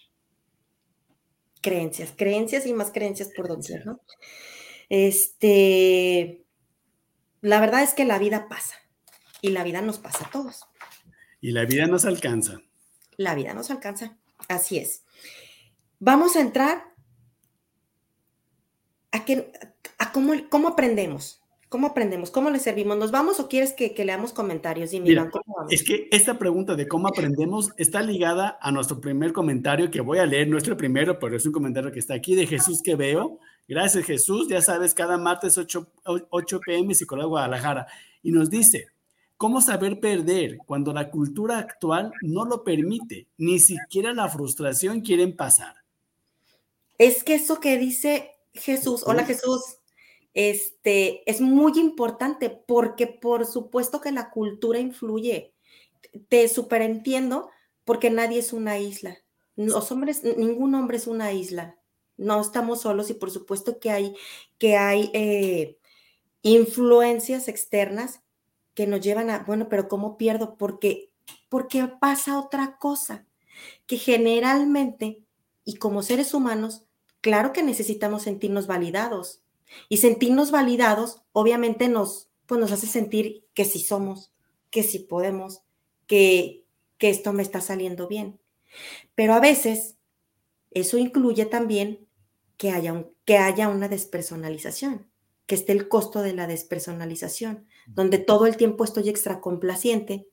[SPEAKER 5] Creencias, creencias y más creencias por doquier, ¿no? Este, la verdad es que la vida pasa y la vida nos pasa a todos.
[SPEAKER 4] Y la vida nos alcanza.
[SPEAKER 5] La vida nos alcanza, así es. Vamos a entrar a, que, a cómo, cómo aprendemos. ¿Cómo aprendemos? ¿Cómo le servimos? ¿Nos vamos o quieres que, que leamos comentarios?
[SPEAKER 4] Dime, Mira, Es que esta pregunta de cómo aprendemos está ligada a nuestro primer comentario que voy a leer, nuestro primero, pero es un comentario que está aquí de Jesús que veo. Gracias, Jesús. Ya sabes, cada martes 8, 8 pm Psicología Guadalajara. Y nos dice, ¿cómo saber perder cuando la cultura actual no lo permite? Ni siquiera la frustración quieren pasar.
[SPEAKER 5] Es que eso que dice Jesús, hola Jesús, este, es muy importante porque por supuesto que la cultura influye. Te superentiendo porque nadie es una isla. Los hombres, ningún hombre es una isla no estamos solos y por supuesto que hay, que hay eh, influencias externas que nos llevan a, bueno, pero ¿cómo pierdo? Porque, porque pasa otra cosa, que generalmente, y como seres humanos, claro que necesitamos sentirnos validados. Y sentirnos validados, obviamente, nos, pues nos hace sentir que sí somos, que sí podemos, que, que esto me está saliendo bien. Pero a veces eso incluye también que haya, que haya una despersonalización, que esté el costo de la despersonalización, donde todo el tiempo estoy extracomplaciente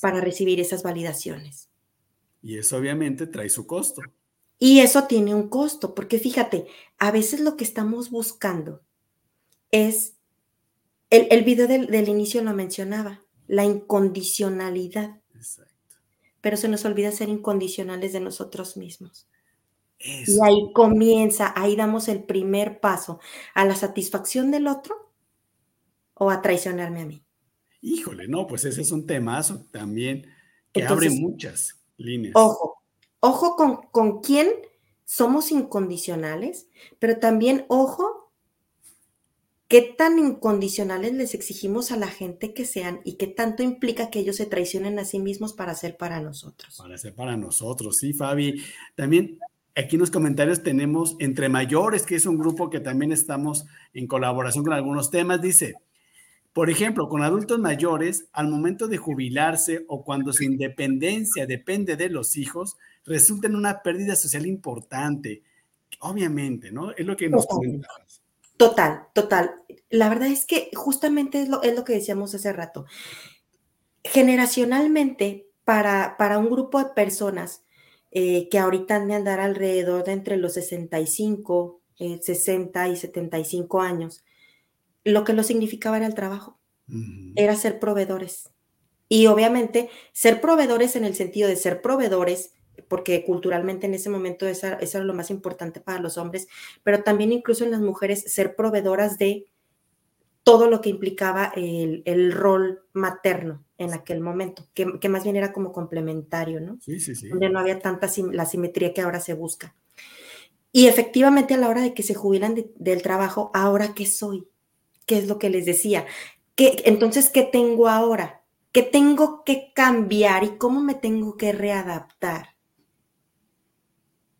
[SPEAKER 5] para recibir esas validaciones.
[SPEAKER 4] Y eso obviamente trae su costo.
[SPEAKER 5] Y eso tiene un costo, porque fíjate, a veces lo que estamos buscando es, el, el video del, del, inicio lo mencionaba, la incondicionalidad. Exacto. Pero se nos olvida ser incondicionales de nosotros mismos. Y ahí comienza, ahí damos el primer paso a la satisfacción del otro o a traicionarme a mí.
[SPEAKER 4] Híjole, no, pues ese es un temazo también que abre muchas líneas.
[SPEAKER 5] Ojo, ojo con, con quién somos incondicionales, pero también ojo qué tan incondicionales les exigimos a la gente que sean y qué tanto implica que ellos se traicionen a sí mismos para ser para nosotros.
[SPEAKER 4] Para ser para nosotros, sí, Fabi. También Aquí en los comentarios tenemos Entre Mayores, que es un grupo que también estamos en colaboración con algunos temas. Dice, por ejemplo, con adultos mayores, al momento de jubilarse o cuando su independencia depende de los hijos, resulta en una pérdida social importante. Obviamente, ¿no? Es lo que nos comentabas.
[SPEAKER 5] Total, total. La verdad es que justamente es lo, es lo que decíamos hace rato. Generacionalmente, para, para un grupo de personas, eh, que ahorita han de andar alrededor de entre los 65, 60 eh, y 75 años, lo que lo significaba era el trabajo, era ser proveedores. Y obviamente ser proveedores en el sentido de ser proveedores, porque culturalmente en ese momento eso, eso era lo más importante para los hombres, pero también incluso en las mujeres ser proveedoras de todo lo que implicaba el, el rol materno en aquel momento, que, que, más bien era como complementario, ¿no?
[SPEAKER 4] Sí, sí, sí.
[SPEAKER 5] Donde no había tanta la simetría que ahora se busca. Y efectivamente a la hora de que se jubilan del trabajo, ¿ahora qué soy? ¿Qué es lo que les decía? ¿Qué, entonces, ¿qué tengo ahora? ¿Qué tengo que cambiar y cómo me tengo que readaptar?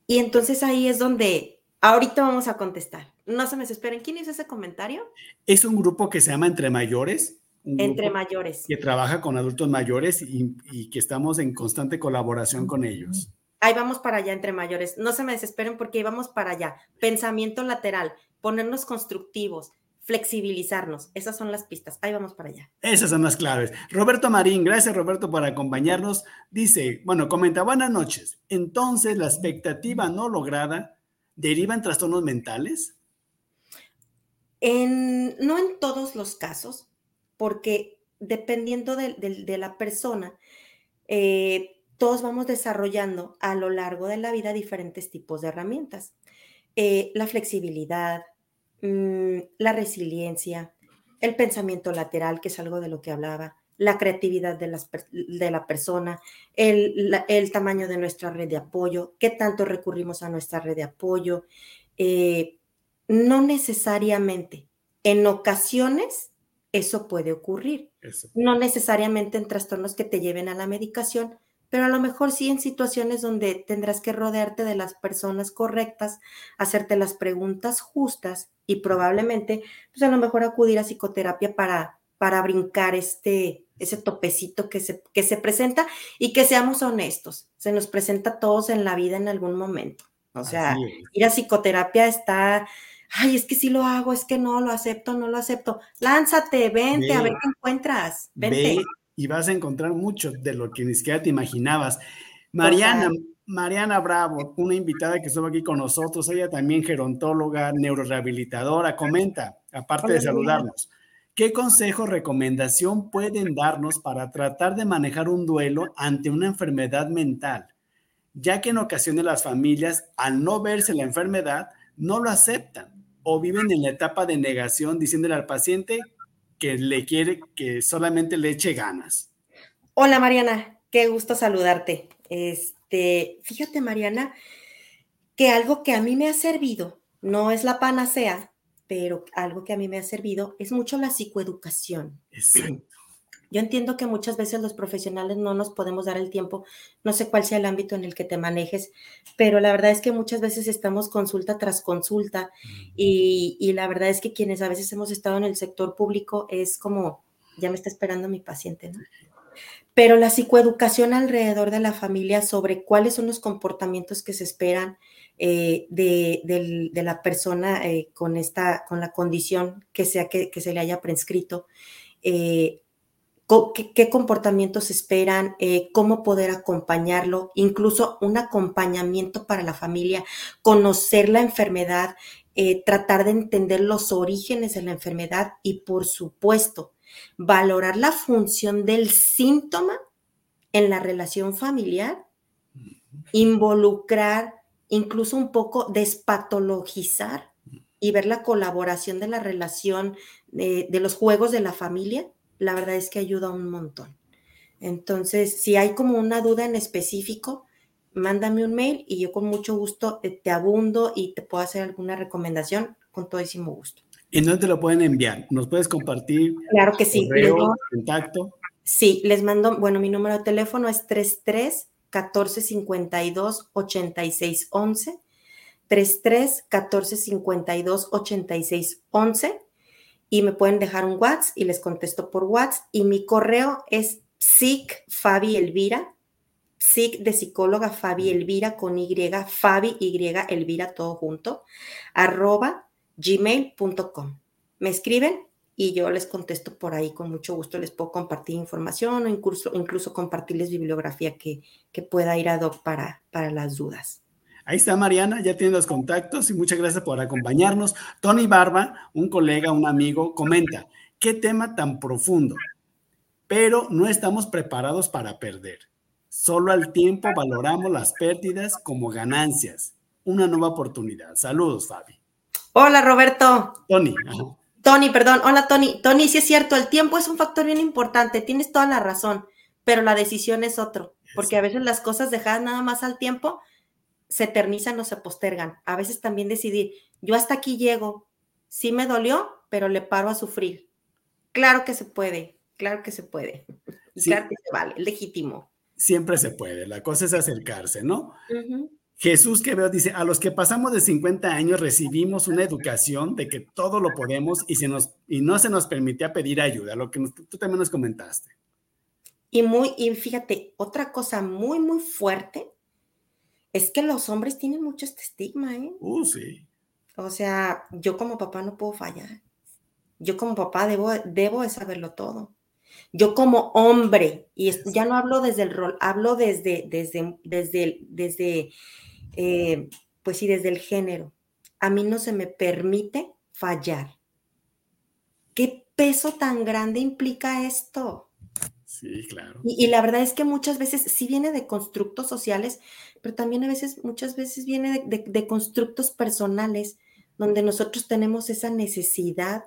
[SPEAKER 5] Y entonces ahí es donde ahorita vamos a contestar. No se me desesperen. ¿Quién hizo ese comentario?
[SPEAKER 4] Es un grupo que se llama Entre Mayores.
[SPEAKER 5] Entre Mayores.
[SPEAKER 4] Que trabaja con adultos mayores y, que estamos en constante colaboración con ellos.
[SPEAKER 5] Ahí vamos para allá, Entre Mayores. No se me desesperen porque ahí vamos para allá. Pensamiento lateral, ponernos constructivos, flexibilizarnos. Esas son las pistas. Ahí vamos para allá.
[SPEAKER 4] Esas son las claves. Roberto Marín, gracias Roberto por acompañarnos. Dice, bueno, comenta, buenas noches. Entonces, la expectativa no lograda deriva en trastornos mentales
[SPEAKER 5] no en todos los casos, porque dependiendo de, la persona, eh, todos vamos desarrollando a lo largo de la vida diferentes tipos de herramientas. Eh, la flexibilidad, mm, la resiliencia, el pensamiento lateral, que es algo de lo que hablaba, la creatividad de, la persona, el, tamaño de nuestra red de apoyo, qué tanto recurrimos a nuestra red de apoyo. Eh, no necesariamente, en ocasiones eso puede ocurrir. No necesariamente en trastornos que te lleven a la medicación, pero a lo mejor sí en situaciones donde tendrás que rodearte de las personas correctas, hacerte las preguntas justas y probablemente, pues a lo mejor acudir a psicoterapia para, para brincar este, ese topecito que se, que se presenta y que seamos honestos, se nos presenta a todos en la vida en algún momento. O sea, ir a psicoterapia está ay, es que sí lo hago, es que no, lo acepto, no lo acepto. Lánzate, vente, a ver qué encuentras. Vente.
[SPEAKER 4] y vas a encontrar mucho de lo que ni siquiera te imaginabas. Mariana, Mariana Bravo, una invitada que estuvo aquí con nosotros, ella también gerontóloga, neurorehabilitadora, comenta, aparte de saludarnos. ¿Qué consejo, recomendación pueden darnos para tratar de manejar un duelo ante una enfermedad mental? Ya que en ocasiones las familias, al no verse la enfermedad, no lo aceptan o viven en la etapa de negación diciéndole al paciente que le quiere que solamente le eche ganas.
[SPEAKER 5] Hola Mariana, qué gusto saludarte. Este, fíjate Mariana, que algo que a mí me ha servido, no es la panacea, pero algo que a mí me ha servido es mucho la psicoeducación. Exacto. Yo entiendo que muchas veces los profesionales no nos podemos dar el tiempo, no sé cuál sea el ámbito en el que te manejes, pero la verdad es que muchas veces estamos consulta tras consulta y, la verdad es que quienes a veces hemos estado en el sector público es como, ya me está esperando mi paciente, ¿no? Pero la psicoeducación alrededor de la familia sobre cuáles son los comportamientos que se esperan eh, de, la persona eh, con, esta, con la condición que sea que, se le haya prescrito, eh, qué, comportamientos esperan, eh, cómo poder acompañarlo, incluso un acompañamiento para la familia, conocer la enfermedad, eh, tratar de entender los orígenes de la enfermedad y, por supuesto, valorar la función del síntoma en la relación familiar, involucrar, incluso un poco despatologizar y ver la colaboración de la relación eh, de los juegos de la familia la verdad es que ayuda un montón. Entonces, si hay como una duda en específico, mándame un mail y yo con mucho gusto eh, te abundo y te puedo hacer alguna recomendación con todísimo gusto.
[SPEAKER 4] ¿Y dónde te lo pueden enviar? ¿Nos puedes compartir?
[SPEAKER 5] Claro que sí.
[SPEAKER 4] Correo, contacto.
[SPEAKER 5] Sí, les mando, bueno, mi número de teléfono es 33 14 52 86 11. 33 14 52 86 11 y me pueden dejar un WhatsApp y les contesto por WhatsApp. Y mi correo es psic Fabi Elvira, psic de psicóloga Fabi Elvira con Y, Fabi Y Elvira todo junto, arroba gmail.com. Me escriben y yo les contesto por ahí con mucho gusto. Les puedo compartir información o incluso, incluso compartirles bibliografía que, que pueda ir a doc para, para las dudas.
[SPEAKER 4] Ahí está Mariana, ya tiene los contactos y muchas gracias por acompañarnos. Tony Barba, un colega, un amigo, comenta, qué tema tan profundo, pero no estamos preparados para perder. Solo al tiempo valoramos las pérdidas como ganancias. Una nueva oportunidad. Saludos, Fabi.
[SPEAKER 5] Hola, Roberto.
[SPEAKER 4] Tony.
[SPEAKER 5] Tony, perdón. Hola, Tony. Tony, sí es cierto, el tiempo es un factor bien importante, tienes toda la razón, pero la decisión es otro, porque a veces las cosas dejadas nada más al tiempo se eternizan o se postergan. A veces también decidir, yo hasta aquí llego, sí me dolió, pero le paro a sufrir. Claro que se puede, claro que se puede. Claro que se vale, legítimo.
[SPEAKER 4] Siempre se puede, la cosa es acercarse, ¿no? Jesús que veo dice, a los que pasamos de 50 años recibimos una educación de que todo lo podemos y, se nos, y no se nos permitía pedir ayuda, lo que tú también nos comentaste.
[SPEAKER 5] Y muy, y fíjate, otra cosa muy, muy fuerte es que los hombres tienen mucho este estigma, ¿eh?
[SPEAKER 4] Uh, sí.
[SPEAKER 5] O sea, yo como papá no puedo fallar. Yo como papá debo, debo de saberlo todo. Yo como hombre, y ya no hablo desde el rol, hablo desde, desde, desde, desde eh, pues sí, desde el género. A mí no se me permite fallar. Qué peso tan grande implica esto?
[SPEAKER 4] Sí, claro.
[SPEAKER 5] Y, la verdad es que muchas veces sí viene de constructos sociales, pero también a veces, muchas veces viene de, constructos personales, donde nosotros tenemos esa necesidad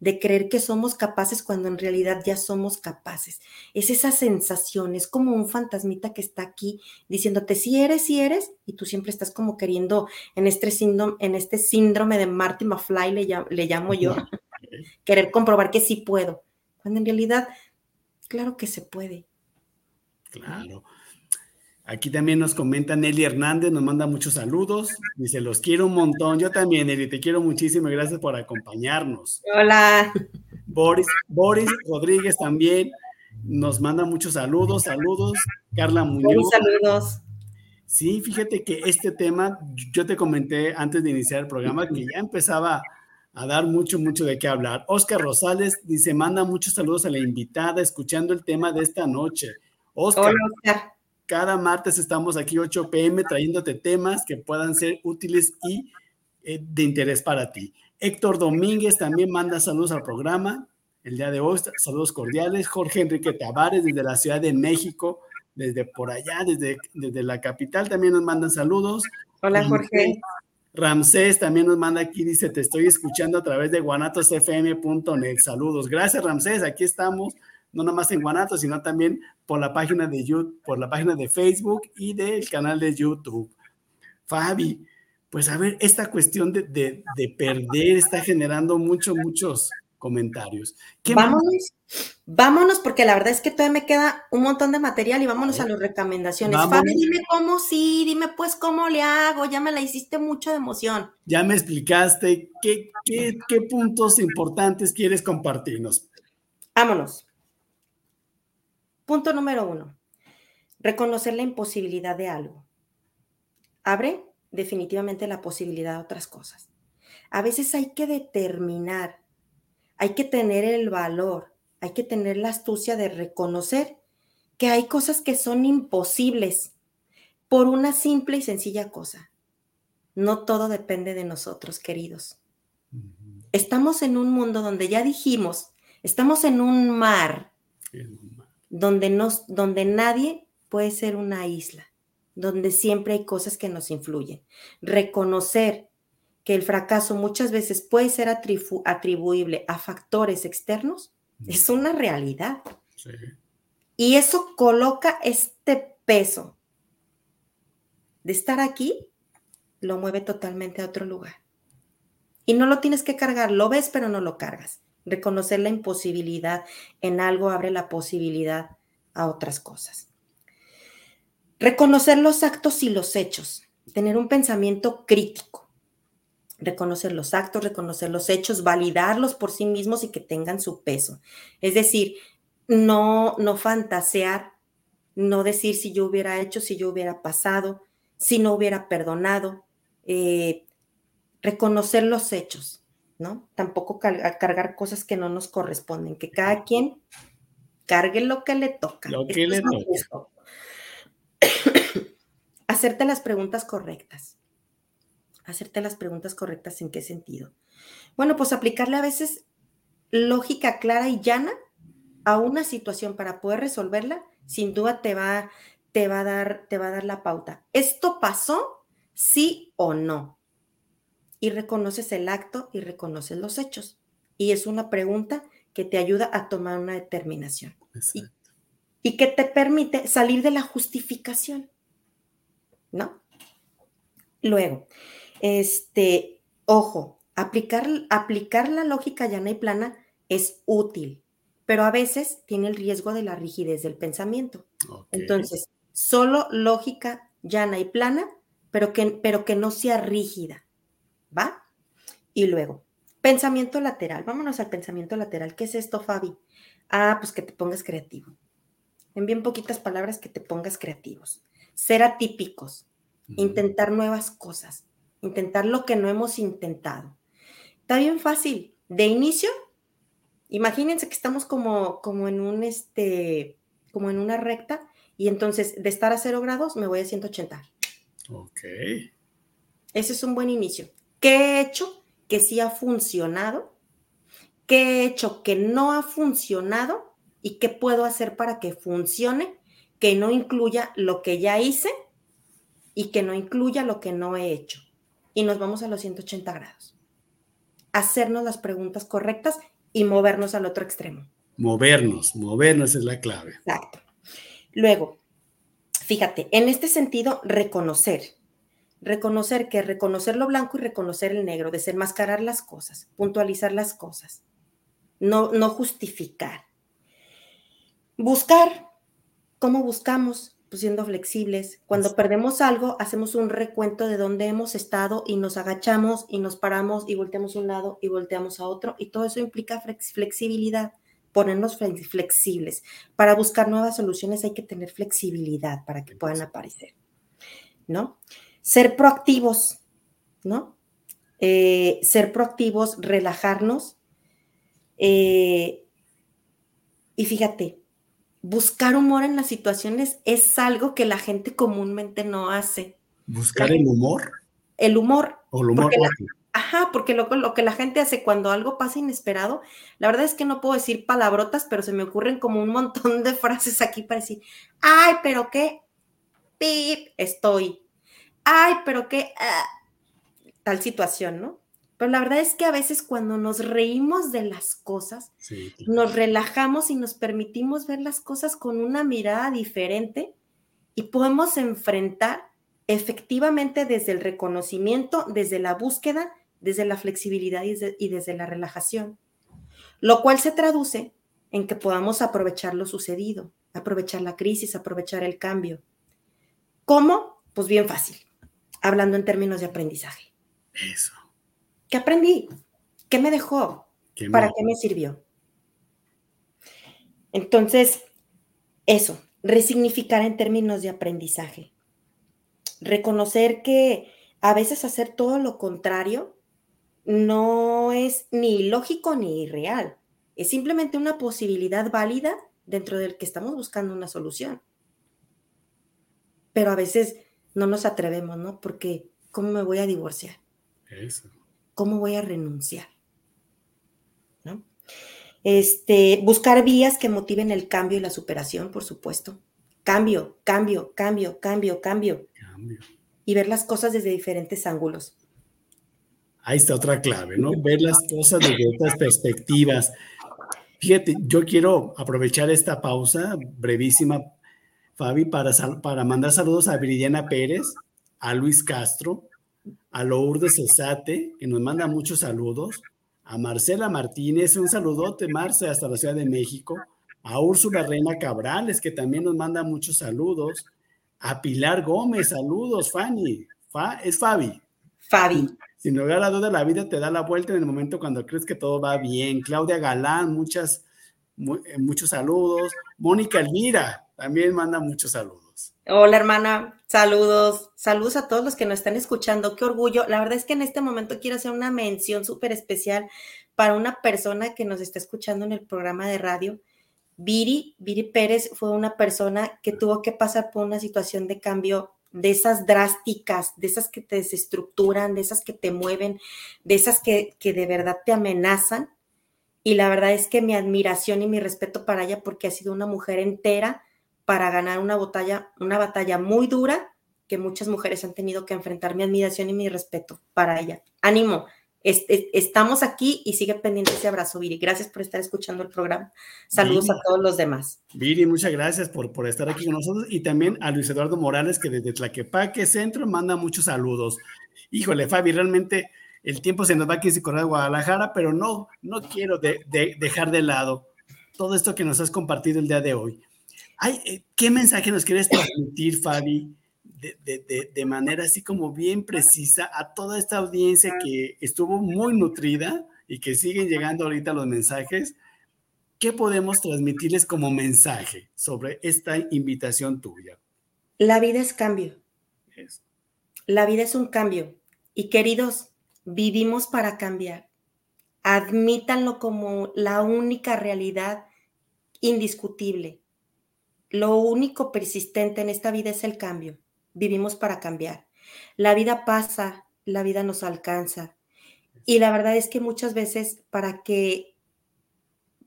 [SPEAKER 5] de creer que somos capaces cuando en realidad ya somos capaces. Es esa sensación, es como un fantasmita que está aquí diciéndote si eres, si eres, y tú siempre estás como queriendo en este síndrome, en este síndrome de Marty McFly, le, le llamo yo, querer comprobar que sí puedo, cuando en realidad Claro que se puede.
[SPEAKER 4] Claro. Aquí también nos comenta Nelly Hernández, nos manda muchos saludos. Dice, los quiero un montón. Yo también, Nelly, te quiero muchísimo. Gracias por acompañarnos.
[SPEAKER 5] Hola.
[SPEAKER 4] Boris, Boris Rodríguez también nos manda muchos saludos. Saludos. Carla Muñoz.
[SPEAKER 5] saludos.
[SPEAKER 4] Sí, fíjate que este tema, yo te comenté antes de iniciar el programa que ya empezaba a dar mucho, mucho de qué hablar. Oscar Rosales dice, manda muchos saludos a la invitada escuchando el tema de esta noche. Oscar, cada martes estamos aquí 8 pm trayéndote temas que puedan ser útiles y eh, de interés para ti. Héctor Domínguez también manda saludos al programa. El día de hoy, saludos cordiales. Jorge Enrique Tavares desde la Ciudad de México, desde por allá, desde, desde la capital, también nos mandan saludos.
[SPEAKER 5] Hola, Jorge.
[SPEAKER 4] Ramsés también nos manda aquí, dice, te estoy escuchando a través de guanatosfm.net. Saludos. Gracias, Ramsés. Aquí estamos, no nomás en Guanatos, sino también por la página de YouTube, por la página de Facebook y del canal de YouTube. Fabi, pues a ver, esta cuestión de, de perder está generando muchos, muchos comentarios.
[SPEAKER 5] vámonos, vámonos, porque la verdad es que todavía me queda un montón de material y vámonos a las recomendaciones. Fabi, dime cómo sí, dime pues cómo le hago, ya me la hiciste mucho de emoción.
[SPEAKER 4] Ya me explicaste qué, qué, qué puntos importantes quieres compartirnos.
[SPEAKER 5] Vámonos. Punto número uno, reconocer la imposibilidad de algo. Abre definitivamente la posibilidad de otras cosas. A veces hay que determinar hay que tener el valor, hay que tener la astucia de reconocer que hay cosas que son imposibles por una simple y sencilla cosa. No todo depende de nosotros, queridos. Estamos en un mundo donde ya dijimos, estamos en un mar donde, nos, donde nadie puede ser una isla, donde siempre hay cosas que nos influyen. Reconocer que el fracaso muchas veces puede ser atribuible a factores externos, es una realidad. Y eso coloca este peso de estar aquí, lo mueve totalmente a otro lugar. Y no lo tienes que cargar, lo ves pero no lo cargas. Reconocer la imposibilidad en algo abre la posibilidad a otras cosas. Reconocer los actos y los hechos, tener un pensamiento crítico reconocer los actos, reconocer los hechos, validarlos por sí mismos y que tengan su peso. Es decir, no, no fantasear, no decir si yo hubiera hecho, si yo hubiera pasado, si no hubiera perdonado, eh, reconocer los hechos, ¿no? Tampoco cargar cosas que no nos corresponden, que cada quien cargue lo que le toca.
[SPEAKER 4] Lo que le toca.
[SPEAKER 5] Hacerte las preguntas correctas hacerte las preguntas correctas en qué sentido. Bueno, pues aplicarle a veces lógica clara y llana a una situación para poder resolverla, sin duda te va, te va, a, dar, te va a dar la pauta. ¿Esto pasó? ¿Sí o no? Y reconoces el acto y reconoces los hechos. Y es una pregunta que te ayuda a tomar una determinación. Y, y que te permite salir de la justificación. ¿No? Luego, este, ojo, aplicar, aplicar la lógica llana y plana es útil, pero a veces tiene el riesgo de la rigidez del pensamiento. Entonces, solo lógica llana y plana, pero que, pero que no sea rígida, ¿va? Y luego, pensamiento lateral. Vámonos al pensamiento lateral. ¿Qué es esto, Fabi? Ah, pues que te pongas creativo. En bien poquitas palabras, que te pongas creativos. Ser atípicos, intentar nuevas cosas, intentar lo que no hemos intentado. Está bien fácil. De inicio, imagínense que estamos como, como en un este, como en una recta, y entonces de estar a cero grados me voy a 180.
[SPEAKER 4] Ok.
[SPEAKER 5] Ese es un buen inicio. ¿Qué he hecho que sí ha funcionado? qué he hecho que no ha funcionado y qué puedo hacer para que funcione, que no incluya lo que ya hice y que no incluya lo que no he hecho. Y nos vamos a los 180 grados. Hacernos las preguntas correctas y movernos al otro extremo.
[SPEAKER 4] Movernos, movernos es la clave.
[SPEAKER 5] Exacto. Luego, fíjate, en este sentido, reconocer. Reconocer que reconocer lo blanco y reconocer el negro, desenmascarar las cosas, puntualizar las cosas, no, no justificar. Buscar, ¿cómo buscamos? Pues siendo flexibles. Cuando perdemos algo, hacemos un recuento de dónde hemos estado y nos agachamos y nos paramos y volteamos a un lado y volteamos a otro y todo eso implica flexibilidad ponernos flexibles. Para buscar nuevas soluciones hay que tener flexibilidad para que puedan aparecer, ¿no? Ser proactivos, ¿no? Eh, ser proactivos, relajarnos. Eh, y fíjate, buscar humor en las situaciones es algo que la gente comúnmente no hace.
[SPEAKER 4] ¿Buscar el humor?
[SPEAKER 5] El humor.
[SPEAKER 4] O el humor.
[SPEAKER 5] Ajá, porque lo, lo, que la gente hace cuando algo pasa inesperado, la verdad es que no puedo decir palabrotas, pero se me ocurren como un montón de frases aquí para decir, ay, pero qué, pip, estoy, ay, pero qué, ah", tal situación, ¿no? Pero la verdad es que a veces cuando nos reímos de las cosas, nos relajamos y nos permitimos ver las cosas con una mirada diferente y podemos enfrentar efectivamente desde el reconocimiento, desde la búsqueda, desde la flexibilidad y desde, la relajación, lo cual se traduce en que podamos aprovechar lo sucedido, aprovechar la crisis, aprovechar el cambio. ¿Cómo? Pues bien fácil, hablando en términos de aprendizaje.
[SPEAKER 4] Eso.
[SPEAKER 5] ¿Qué aprendí? ¿Qué me dejó? ¿Para qué me sirvió? Entonces, eso, resignificar en términos de aprendizaje. Reconocer que a veces hacer todo lo contrario no es ni lógico ni real. Es simplemente una posibilidad válida dentro del que estamos buscando una solución. Pero a veces no nos atrevemos, ¿no? Porque ¿cómo me voy a divorciar?
[SPEAKER 4] Eso.
[SPEAKER 5] ¿Cómo voy a renunciar? ¿No? Este, buscar vías que motiven el cambio y la superación, por supuesto. Cambio, cambio, cambio, cambio, cambio. Cambio. Y ver las cosas desde diferentes ángulos.
[SPEAKER 4] Ahí está otra clave, ¿no? Ver las cosas desde otras perspectivas. Fíjate, yo quiero aprovechar esta pausa brevísima, Fabi, para, para mandar saludos a Viridiana Pérez, a Luis Castro, a Lourdes Cesate, que nos manda muchos saludos, a Marcela Martínez, un saludote, Marce, hasta la Ciudad de México, a Úrsula Reina Cabrales, que también nos manda muchos saludos, a Pilar Gómez, saludos, Fanny, es Fabi.
[SPEAKER 5] Fabi
[SPEAKER 4] sin lugar a duda, la vida te da la vuelta en el momento cuando crees que todo va bien. Claudia Galán, muchas, eh, muchos saludos. Mónica Elvira también manda muchos saludos.
[SPEAKER 5] Hola, hermana. Saludos. Saludos a todos los que nos están escuchando. Qué orgullo. La verdad es que en este momento quiero hacer una mención súper especial para una persona que nos está escuchando en el programa de radio. Viri, Viri Pérez fue una persona que tuvo que pasar por una situación de cambio de esas drásticas, de esas que te desestructuran, de esas que te mueven, de esas que, de verdad te amenazan. Y la verdad es que mi admiración y mi respeto para ella, porque ha sido una mujer entera para ganar una batalla, una batalla muy dura que muchas mujeres han tenido que enfrentar. Mi admiración y mi respeto para ella. Ánimo, estamos aquí y sigue pendiente ese abrazo, Viri. Gracias por estar escuchando el programa. Saludos a todos los demás.
[SPEAKER 4] Viri, muchas gracias por, por estar aquí con nosotros y también a Luis Eduardo Morales, que desde Tlaquepaque Centro manda muchos saludos. Híjole, Fabi, realmente el tiempo se nos va aquí en de Guadalajara, pero no, no quiero dejar de lado todo esto que nos has compartido el día de hoy. Ay, eh, ¿Qué mensaje nos quieres transmitir, Fabi? de, manera así como bien precisa a toda esta audiencia que estuvo muy nutrida y que siguen llegando ahorita los mensajes. ¿Qué podemos transmitirles como mensaje sobre esta invitación tuya?
[SPEAKER 5] La vida es cambio. La vida es un cambio. Y queridos, vivimos para cambiar. Admítanlo como la única realidad indiscutible. Lo único persistente en esta vida es el cambio vivimos para cambiar. La vida pasa, la vida nos alcanza. Y la verdad es que muchas veces para que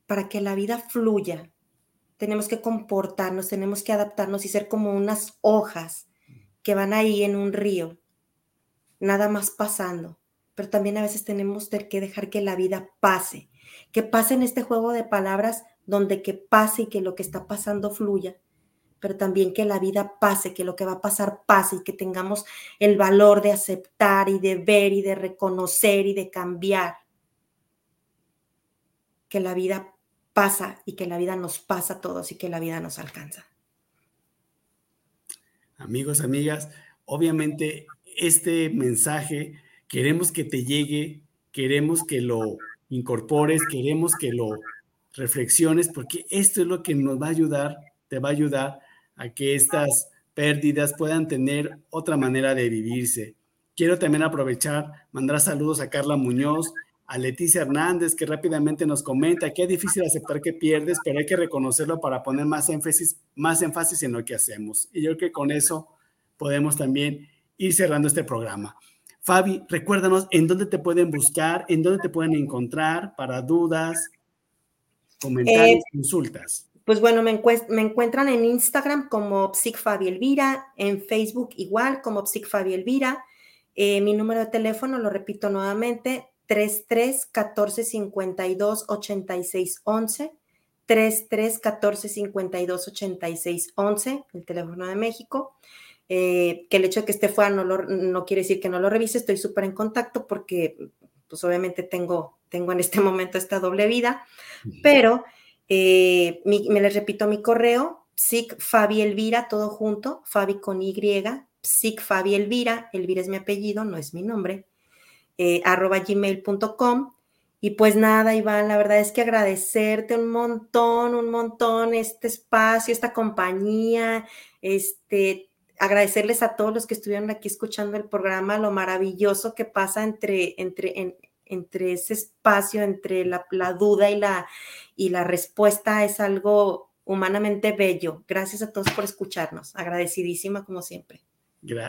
[SPEAKER 5] para que la vida fluya, tenemos que comportarnos, tenemos que adaptarnos y ser como unas hojas que van ahí en un río, nada más pasando. Pero también a veces tenemos que dejar que la vida pase, que pase en este juego de palabras donde que pase y que lo que está pasando fluya, pero también que la vida pase, que lo que va a pasar pase y que tengamos el valor de aceptar y de ver y de reconocer y de cambiar. Que la vida pasa y que la vida nos pasa a todos y que la vida nos alcanza.
[SPEAKER 4] Amigos, amigas, obviamente este mensaje queremos que te llegue, queremos que lo incorpores, queremos que lo reflexiones, porque esto es lo que nos va a ayudar, te va a ayudar a que estas pérdidas puedan tener otra manera de vivirse. Quiero también aprovechar, mandar saludos a Carla Muñoz, a Leticia Hernández, que rápidamente nos comenta que es difícil aceptar que pierdes, pero hay que reconocerlo para poner más énfasis, más énfasis en lo que hacemos. Y yo creo que con eso podemos también ir cerrando este programa. Fabi, recuérdanos en dónde te pueden buscar, en dónde te pueden encontrar para dudas, comentarios, eh, consultas.
[SPEAKER 5] Pues bueno, me, me, encuentran en Instagram como Psic Fabi Elvira, en Facebook igual como Psic Fabi Elvira. Eh, mi número de teléfono, lo repito nuevamente, 33 14 52 86 11. 33 14 52 86 11, el teléfono de México. Eh, que el hecho de que esté fuera no, no quiere decir que no lo revise, estoy súper en contacto porque pues obviamente tengo, tengo en este momento esta doble vida, pero eh, me les repito mi correo, psic Fabi Elvira, todo junto, Fabi con Y, psic Fabi Elvira, Elvira es mi apellido, no es mi nombre, eh, arroba gmail.com. Y pues nada, Iván, la verdad es que agradecerte un montón, un montón este espacio, esta compañía, este, agradecerles a todos los que estuvieron aquí escuchando el programa, lo maravilloso que pasa entre, entre, entre ese espacio, entre la, duda y la, y la respuesta es algo humanamente bello. Gracias a todos por escucharnos. Agradecidísima como siempre.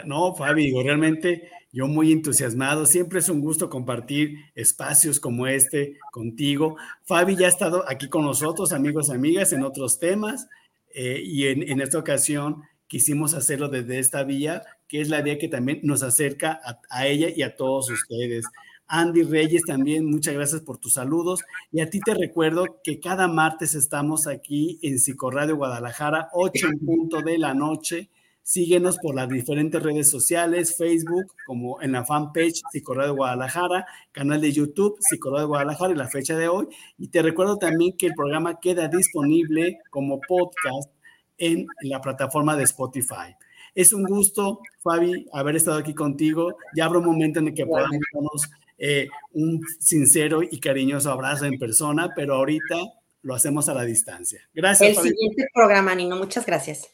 [SPEAKER 4] No, Fabi, realmente yo muy entusiasmado. Siempre es un gusto compartir espacios como este contigo. Fabi ya ha estado aquí con nosotros, amigos amigas, en otros temas. Eh, y en, esta ocasión quisimos hacerlo desde esta vía, que es la vía que también nos acerca a, ella y a todos ustedes. Andy Reyes también, muchas gracias por tus saludos. Y a ti te recuerdo que cada martes estamos aquí en Psicoradio Guadalajara, 8 en punto de la noche Síguenos por las diferentes redes sociales, Facebook, como en la fanpage Psicorradio Guadalajara, canal de YouTube Psicorradio Guadalajara y la fecha de hoy. Y te recuerdo también que el programa queda disponible como podcast en la plataforma de Spotify. Es un gusto, Fabi, haber estado aquí contigo. Ya habrá un momento en el que podamos eh, un sincero y cariñoso abrazo en persona, pero ahorita lo hacemos a la distancia. Gracias.
[SPEAKER 5] El siguiente programa, Nino. Muchas gracias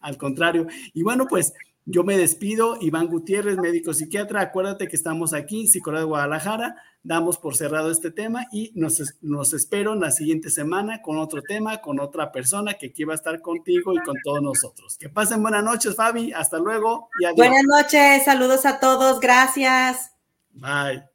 [SPEAKER 4] al contrario. Y bueno, pues yo me despido, Iván Gutiérrez, médico psiquiatra. Acuérdate que estamos aquí, Psicólogo de Guadalajara. Damos por cerrado este tema y nos, nos espero la siguiente semana con otro tema, con otra persona que aquí va a estar contigo y con todos nosotros. Que pasen buenas noches, Fabi. Hasta luego
[SPEAKER 5] y adiós. Buenas noches, saludos a todos. Gracias.
[SPEAKER 4] Bye.